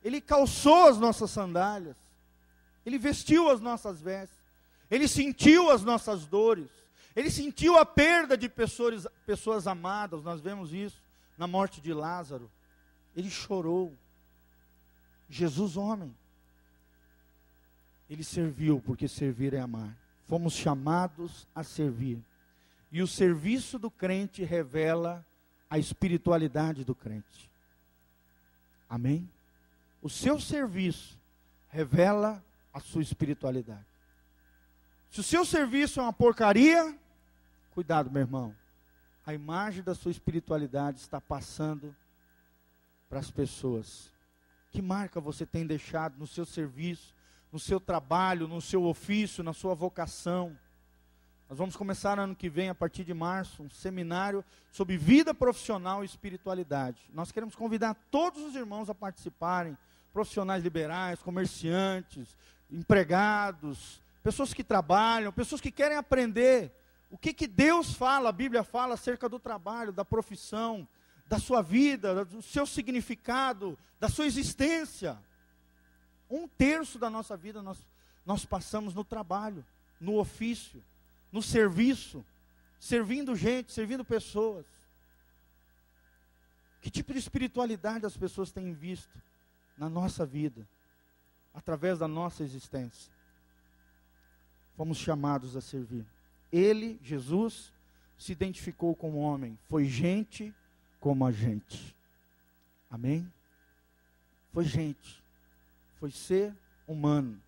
Ele calçou as nossas sandálias, ele vestiu as nossas vestes, ele sentiu as nossas dores, ele sentiu a perda de pessoas, pessoas amadas, nós vemos isso na morte de Lázaro. Ele chorou. Jesus, homem, ele serviu, porque servir é amar. Fomos chamados a servir. E o serviço do crente revela a espiritualidade do crente. Amém? O seu serviço revela a sua espiritualidade. Se o seu serviço é uma porcaria, cuidado, meu irmão. A imagem da sua espiritualidade está passando para as pessoas. Que marca você tem deixado no seu serviço, no seu trabalho, no seu ofício, na sua vocação? Nós vamos começar ano que vem, a partir de março, um seminário sobre vida profissional e espiritualidade. Nós queremos convidar todos os irmãos a participarem, profissionais liberais, comerciantes, empregados, pessoas que trabalham, pessoas que querem aprender o que, que Deus fala, a Bíblia fala acerca do trabalho, da profissão, da sua vida, do seu significado, da sua existência. Um terço da nossa vida nós, nós passamos no trabalho, no ofício no serviço, servindo gente, servindo pessoas. Que tipo de espiritualidade as pessoas têm visto na nossa vida, através da nossa existência? Fomos chamados a servir. Ele, Jesus, se identificou como homem, foi gente como a gente. Amém? Foi gente, foi ser humano.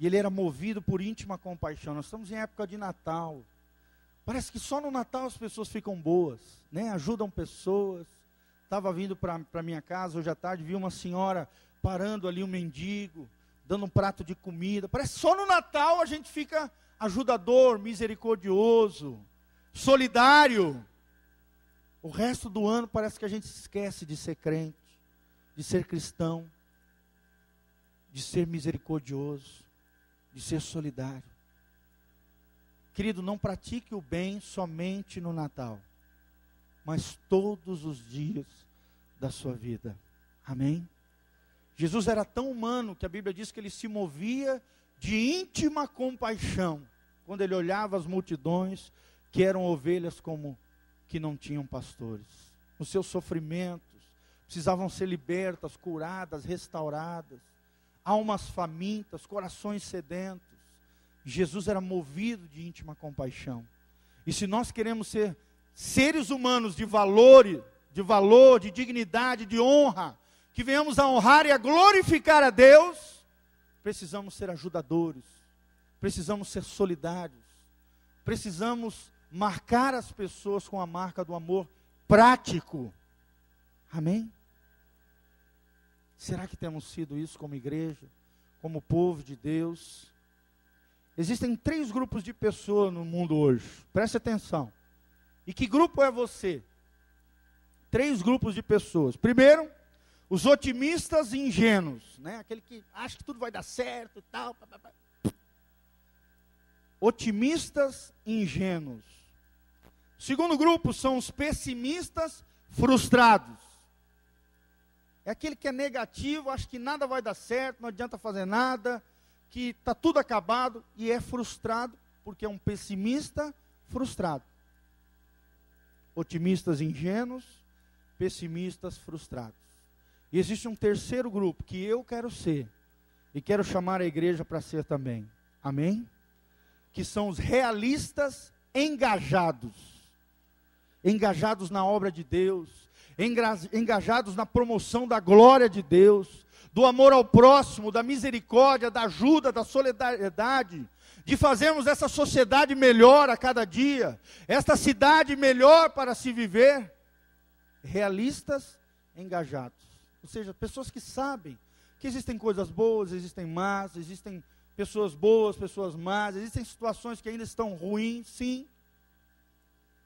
E ele era movido por íntima compaixão. Nós estamos em época de Natal. Parece que só no Natal as pessoas ficam boas, né? Ajudam pessoas. Estava vindo para a minha casa hoje à tarde, vi uma senhora parando ali um mendigo, dando um prato de comida. Parece que só no Natal a gente fica ajudador, misericordioso, solidário. O resto do ano parece que a gente esquece de ser crente, de ser cristão, de ser misericordioso de ser solidário. Querido, não pratique o bem somente no Natal, mas todos os dias da sua vida. Amém? Jesus era tão humano que a Bíblia diz que ele se movia de íntima compaixão quando ele olhava as multidões que eram ovelhas como que não tinham pastores. Os seus sofrimentos precisavam ser libertas, curadas, restauradas. Almas famintas, corações sedentos. Jesus era movido de íntima compaixão. E se nós queremos ser seres humanos de valor, de valor, de dignidade, de honra, que venhamos a honrar e a glorificar a Deus, precisamos ser ajudadores, precisamos ser solidários, precisamos marcar as pessoas com a marca do amor prático. Amém? Será que temos sido isso como igreja, como povo de Deus? Existem três grupos de pessoas no mundo hoje. Preste atenção. E que grupo é você? Três grupos de pessoas. Primeiro, os otimistas ingênuos, né? Aquele que acha que tudo vai dar certo e tal. Otimistas ingênuos. Segundo grupo são os pessimistas frustrados. É aquele que é negativo, acha que nada vai dar certo, não adianta fazer nada, que está tudo acabado e é frustrado porque é um pessimista frustrado. Otimistas ingênuos, pessimistas frustrados. E existe um terceiro grupo que eu quero ser e quero chamar a igreja para ser também. Amém? Que são os realistas engajados engajados na obra de Deus, engajados na promoção da glória de Deus, do amor ao próximo, da misericórdia, da ajuda, da solidariedade, de fazermos essa sociedade melhor a cada dia, esta cidade melhor para se viver. Realistas engajados, ou seja, pessoas que sabem que existem coisas boas, existem más, existem pessoas boas, pessoas más, existem situações que ainda estão ruins, sim,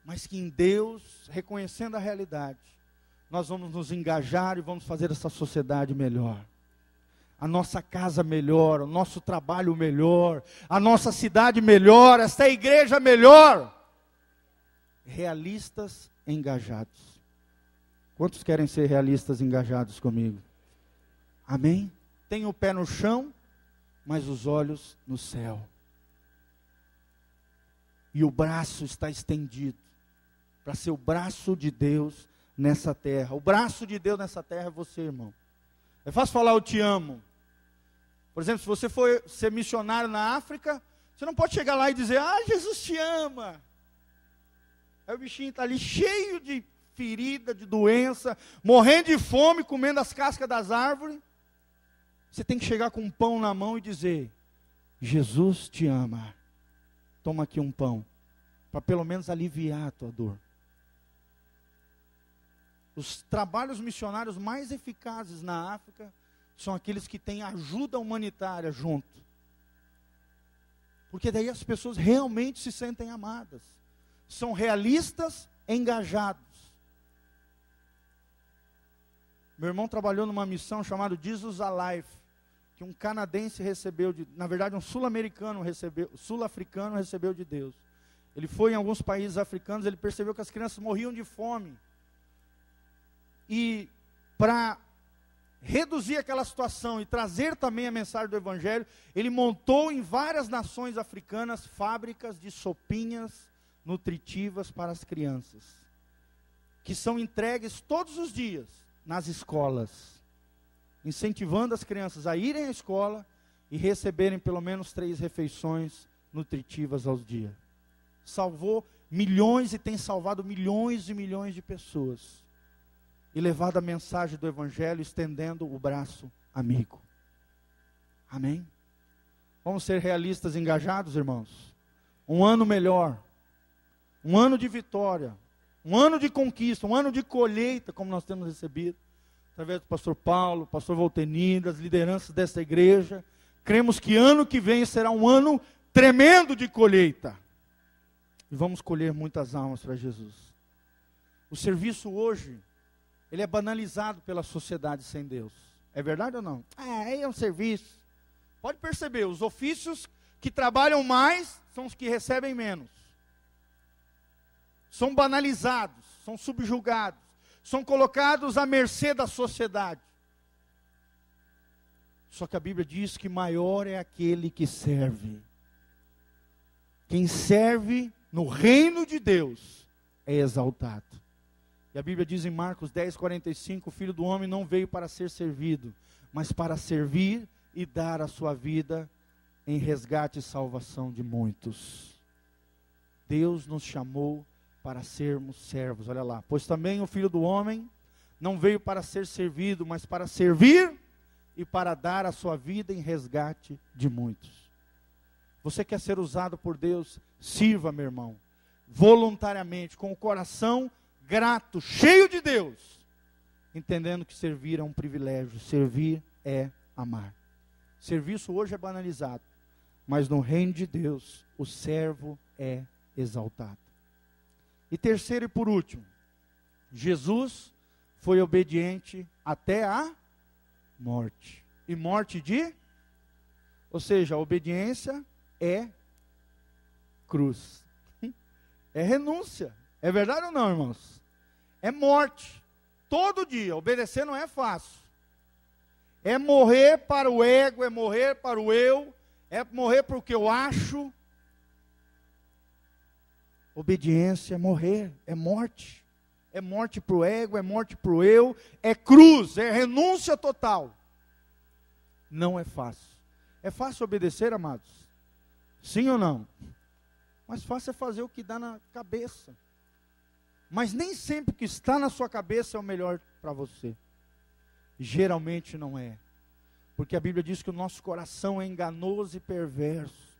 mas que em Deus, reconhecendo a realidade, nós vamos nos engajar e vamos fazer essa sociedade melhor. A nossa casa melhor, o nosso trabalho melhor, a nossa cidade melhor, esta igreja melhor. Realistas engajados. Quantos querem ser realistas engajados comigo? Amém? Tem o pé no chão, mas os olhos no céu. E o braço está estendido para ser o braço de Deus nessa terra. O braço de Deus nessa terra é você, irmão. É fácil falar eu te amo. Por exemplo, se você for ser missionário na África, você não pode chegar lá e dizer, ah, Jesus te ama. Aí o bichinho está ali cheio de ferida, de doença, morrendo de fome, comendo as cascas das árvores. Você tem que chegar com um pão na mão e dizer: Jesus te ama. Toma aqui um pão, para pelo menos aliviar a tua dor. Os trabalhos missionários mais eficazes na África são aqueles que têm ajuda humanitária junto. Porque daí as pessoas realmente se sentem amadas. São realistas, engajados. Meu irmão trabalhou numa missão chamada Jesus Alive, que um canadense recebeu de, na verdade um sul-americano recebeu, sul-africano recebeu de Deus. Ele foi em alguns países africanos, ele percebeu que as crianças morriam de fome. E para reduzir aquela situação e trazer também a mensagem do Evangelho, ele montou em várias nações africanas fábricas de sopinhas nutritivas para as crianças, que são entregues todos os dias nas escolas, incentivando as crianças a irem à escola e receberem pelo menos três refeições nutritivas aos dias. Salvou milhões e tem salvado milhões e milhões de pessoas e levado a mensagem do Evangelho, estendendo o braço amigo. Amém? Vamos ser realistas engajados, irmãos? Um ano melhor, um ano de vitória, um ano de conquista, um ano de colheita, como nós temos recebido, através do pastor Paulo, pastor Volteni, das lideranças desta igreja. Cremos que ano que vem será um ano tremendo de colheita. E vamos colher muitas almas para Jesus. O serviço hoje ele é banalizado pela sociedade sem Deus. É verdade ou não? É, é um serviço. Pode perceber, os ofícios que trabalham mais são os que recebem menos. São banalizados, são subjugados, são colocados à mercê da sociedade. Só que a Bíblia diz que maior é aquele que serve. Quem serve no reino de Deus é exaltado. E a Bíblia diz em Marcos 10, 45: O filho do homem não veio para ser servido, mas para servir e dar a sua vida em resgate e salvação de muitos. Deus nos chamou para sermos servos, olha lá. Pois também o filho do homem não veio para ser servido, mas para servir e para dar a sua vida em resgate de muitos. Você quer ser usado por Deus? Sirva, meu irmão, voluntariamente, com o coração grato, cheio de Deus, entendendo que servir é um privilégio, servir é amar. Serviço hoje é banalizado, mas no reino de Deus, o servo é exaltado. E terceiro e por último, Jesus foi obediente até a morte. E morte de? Ou seja, a obediência é cruz. (laughs) É renúncia. É verdade ou não, irmãos? É morte. Todo dia. Obedecer não é fácil. É morrer para o ego, é morrer para o eu, é morrer para o que eu acho. Obediência é morrer, é morte é morte para o ego, é morte para o eu, é cruz, é renúncia total. Não é fácil. É fácil obedecer, amados? Sim ou não? Mas fácil é fazer o que dá na cabeça. Mas nem sempre o que está na sua cabeça é o melhor para você. Geralmente não é. Porque a Bíblia diz que o nosso coração é enganoso e perverso.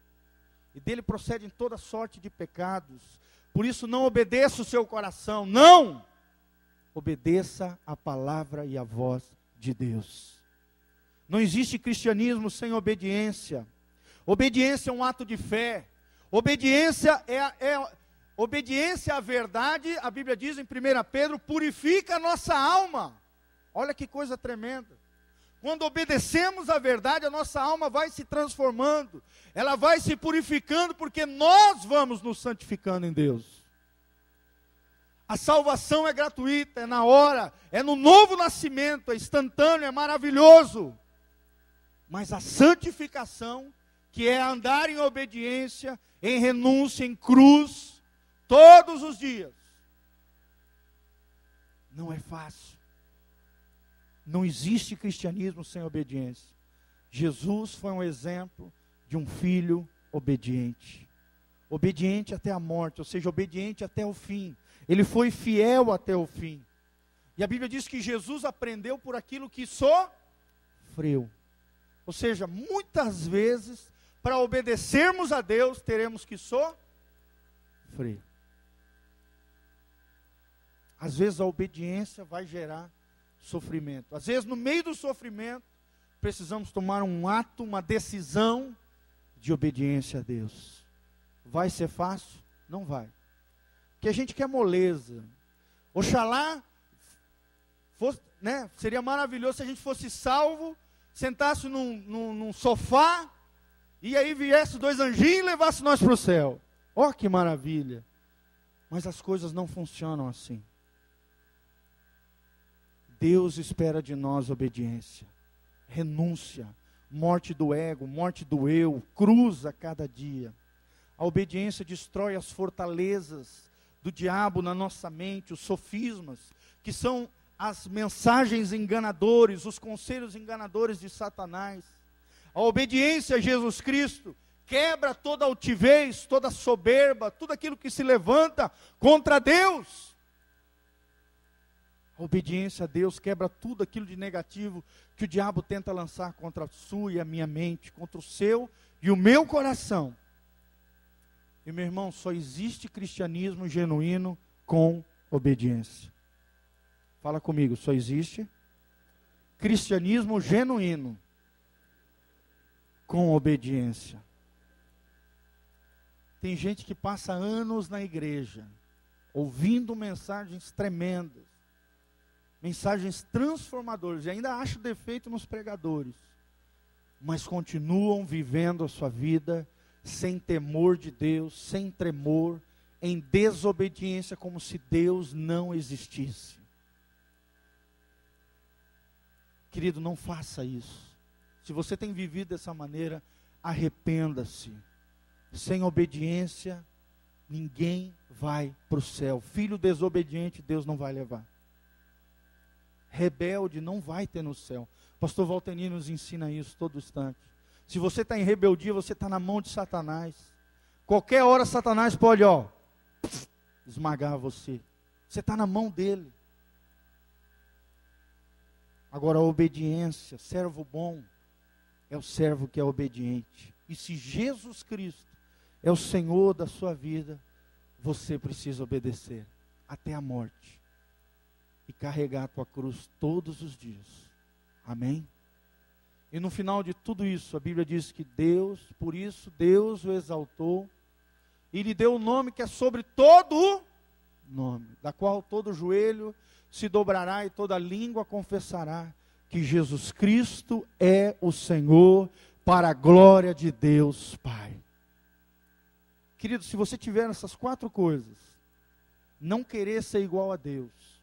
E dele procedem toda sorte de pecados. Por isso não obedeça o seu coração, não! Obedeça a palavra e a voz de Deus. Não existe cristianismo sem obediência. Obediência é um ato de fé. Obediência é, é obediência à verdade, a Bíblia diz em 1 Pedro, purifica a nossa alma. Olha que coisa tremenda. Quando obedecemos à verdade, a nossa alma vai se transformando, ela vai se purificando, porque nós vamos nos santificando em Deus. A salvação é gratuita, é na hora, é no novo nascimento, é instantâneo, é maravilhoso. Mas a santificação, que é andar em obediência, em renúncia, em cruz, todos os dias, não é fácil. Não existe cristianismo sem obediência. Jesus foi um exemplo de um filho obediente. Obediente até a morte, ou seja, obediente até o fim. Ele foi fiel até o fim. E a Bíblia diz que Jesus aprendeu por aquilo que sofreu. Ou seja, muitas vezes, para obedecermos a Deus, teremos que sofrer. Às vezes a obediência vai gerar sofrimento. Às vezes, no meio do sofrimento, precisamos tomar um ato, uma decisão de obediência a Deus. Vai ser fácil? Não vai. Porque a gente quer moleza. Oxalá fosse, né, seria maravilhoso se a gente fosse salvo, sentasse num, num, num sofá, e aí viesse dois anjinhos e levasse nós para o céu. Ó oh, que maravilha! Mas as coisas não funcionam assim. Deus espera de nós obediência, renúncia, morte do ego, morte do eu, cruz a cada dia. A obediência destrói as fortalezas do diabo na nossa mente, os sofismas, que são as mensagens enganadores, os conselhos enganadores de Satanás. A obediência a Jesus Cristo quebra toda altivez, toda soberba, tudo aquilo que se levanta contra Deus. A obediência a Deus quebra tudo aquilo de negativo que o diabo tenta lançar contra a sua e a minha mente, contra o seu e o meu coração. E meu irmão, só existe cristianismo genuíno com obediência. Fala comigo, só existe cristianismo genuíno com obediência. Tem gente que passa anos na igreja, ouvindo mensagens tremendas, mensagens transformadoras, e ainda acho defeito nos pregadores, mas continuam vivendo a sua vida sem temor de Deus, sem tremor, em desobediência, como se Deus não existisse. Querido, não faça isso. Se você tem vivido dessa maneira, arrependa-se. Sem obediência, ninguém vai para o céu. Filho desobediente, Deus não vai levar. Rebelde não vai ter no céu. Pastor Valteni nos ensina isso todo instante. Se você está em rebeldia, você está na mão de Satanás. Qualquer hora Satanás pode, ó, esmagar você. Você está na mão dele. Agora, a obediência, servo bom, é o servo que é obediente. E se Jesus Cristo é o Senhor da sua vida, você precisa obedecer até a morte e carregar a tua cruz todos os dias. Amém? E no final de tudo isso, a Bíblia diz que Deus, por isso Deus o exaltou e lhe deu o um nome que é sobre todo nome, da qual todo joelho se dobrará e toda língua confessará que Jesus Cristo é o Senhor para a glória de Deus Pai. Querido, se você tiver essas quatro coisas, não querer ser igual a Deus,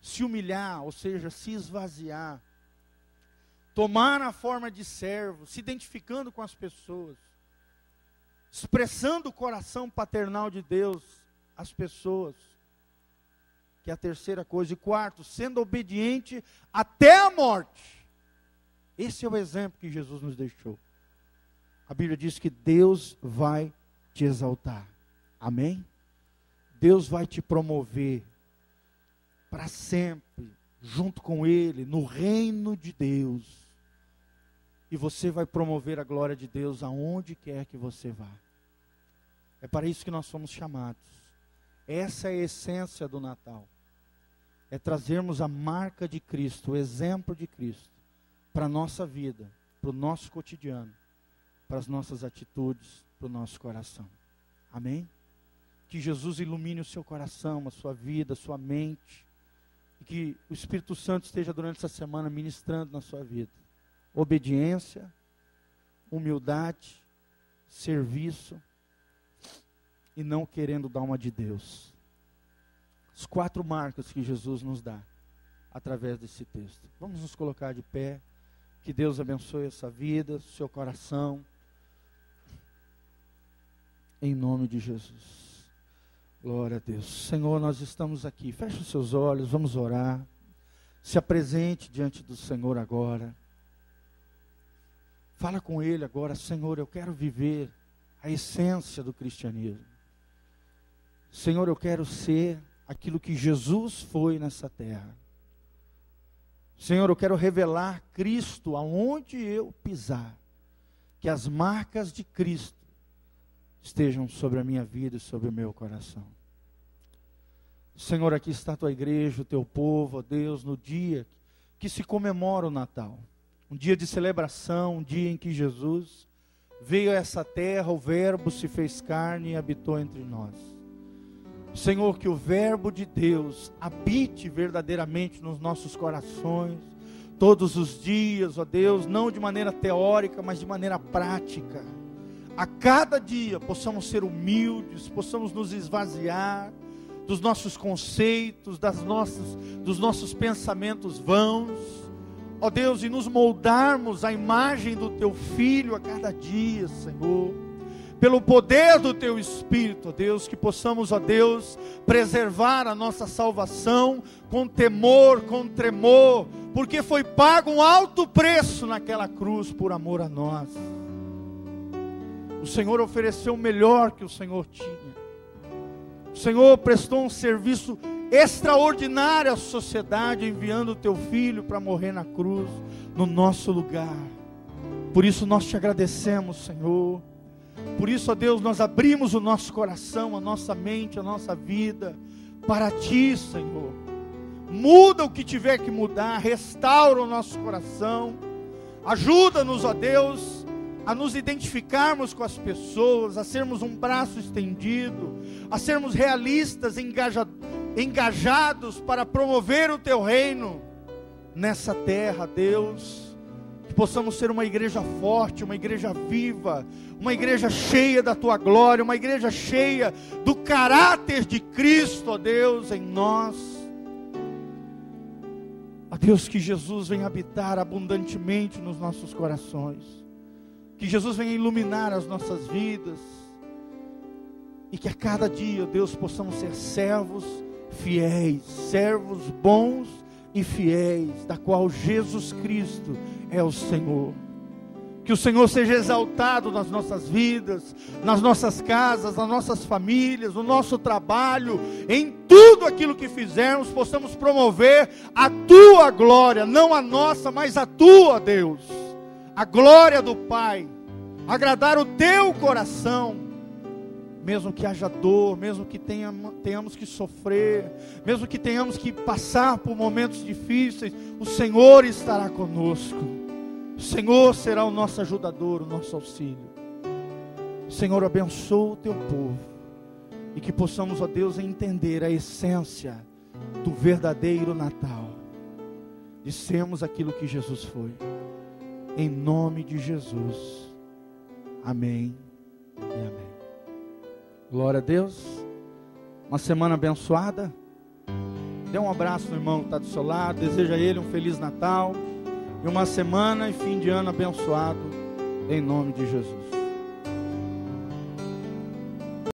se humilhar, ou seja, se esvaziar, tomar a forma de servo, se identificando com as pessoas, expressando o coração paternal de Deus às pessoas, que é a terceira coisa. E quarto, sendo obediente até a morte. Esse é o exemplo que Jesus nos deixou. A Bíblia diz que Deus vai te exaltar. Amém? Deus vai te promover para sempre, junto com Ele, no reino de Deus. E você vai promover a glória de Deus aonde quer que você vá. É para isso que nós somos chamados. Essa é a essência do Natal. É trazermos a marca de Cristo, o exemplo de Cristo, para a nossa vida, para o nosso cotidiano, para as nossas atitudes, para o nosso coração. Amém? Que Jesus ilumine o seu coração, a sua vida, a sua mente. E que o Espírito Santo esteja durante essa semana ministrando na sua vida. Obediência, humildade, serviço e não querendo dar uma de Deus. As quatro marcas que Jesus nos dá através desse texto. Vamos nos colocar de pé. Que Deus abençoe essa vida, seu coração. Em nome de Jesus. Glória a Deus. Senhor, nós estamos aqui. Feche os seus olhos, vamos orar. Se apresente diante do Senhor agora. Fala com Ele agora, Senhor, eu quero viver a essência do cristianismo. Senhor, eu quero ser aquilo que Jesus foi nessa terra. Senhor, eu quero revelar Cristo aonde eu pisar. Que as marcas de Cristo estejam sobre a minha vida e sobre o meu coração. Senhor, aqui está a tua igreja, o teu povo, ó Deus, no dia que se comemora o Natal. Um dia de celebração, um dia em que Jesus veio a essa terra, o Verbo se fez carne e habitou entre nós. Senhor, que o Verbo de Deus habite verdadeiramente nos nossos corações, todos os dias, ó Deus, não de maneira teórica, mas de maneira prática. A cada dia possamos ser humildes, possamos nos esvaziar dos nossos conceitos, das nossas, dos nossos pensamentos vãos, ó Deus, e nos moldarmos à imagem do Teu Filho a cada dia, Senhor pelo poder do teu Espírito, ó Deus, que possamos, ó Deus, preservar a nossa salvação com temor, com tremor, porque foi pago um alto preço naquela cruz por amor a nós. O Senhor ofereceu o melhor que o Senhor tinha. O Senhor prestou um serviço extraordinário à sociedade, enviando o teu filho para morrer na cruz, no nosso lugar. Por isso nós te agradecemos, Senhor por isso, ó Deus, nós abrimos o nosso coração, a nossa mente, a nossa vida para Ti, Senhor. Muda o que tiver que mudar, restaura o nosso coração. Ajuda-nos, ó Deus, a nos identificarmos com as pessoas, a sermos um braço estendido, a sermos realistas, engajados para promover o Teu reino nessa terra, Deus que possamos ser uma igreja forte, uma igreja viva, uma igreja cheia da tua glória, uma igreja cheia do caráter de Cristo, ó Deus, em nós. Ó Deus, que Jesus venha habitar abundantemente nos nossos corações. Que Jesus venha iluminar as nossas vidas. E que a cada dia, Deus, possamos ser servos fiéis, servos bons e fiéis, da qual Jesus Cristo é o Senhor. Que o Senhor seja exaltado nas nossas vidas, nas nossas casas, nas nossas famílias, no nosso trabalho, em tudo aquilo que fizermos, possamos promover a tua glória, não a nossa, mas a tua, Deus. A glória do Pai, agradar o teu coração, mesmo que haja dor, mesmo que tenhamos, que sofrer, mesmo que tenhamos que passar por momentos difíceis, o Senhor estará conosco. O Senhor será o nosso ajudador, o nosso auxílio. Senhor, abençoa o teu povo. E que possamos, ó Deus, entender a essência do verdadeiro Natal. De sermos aquilo que Jesus foi. Em nome de Jesus. Amém e amém. Glória a Deus. Uma semana abençoada. Dê um abraço no irmão que está do seu lado. Deseja a ele um Feliz Natal e uma semana e fim de ano abençoado, em nome de Jesus.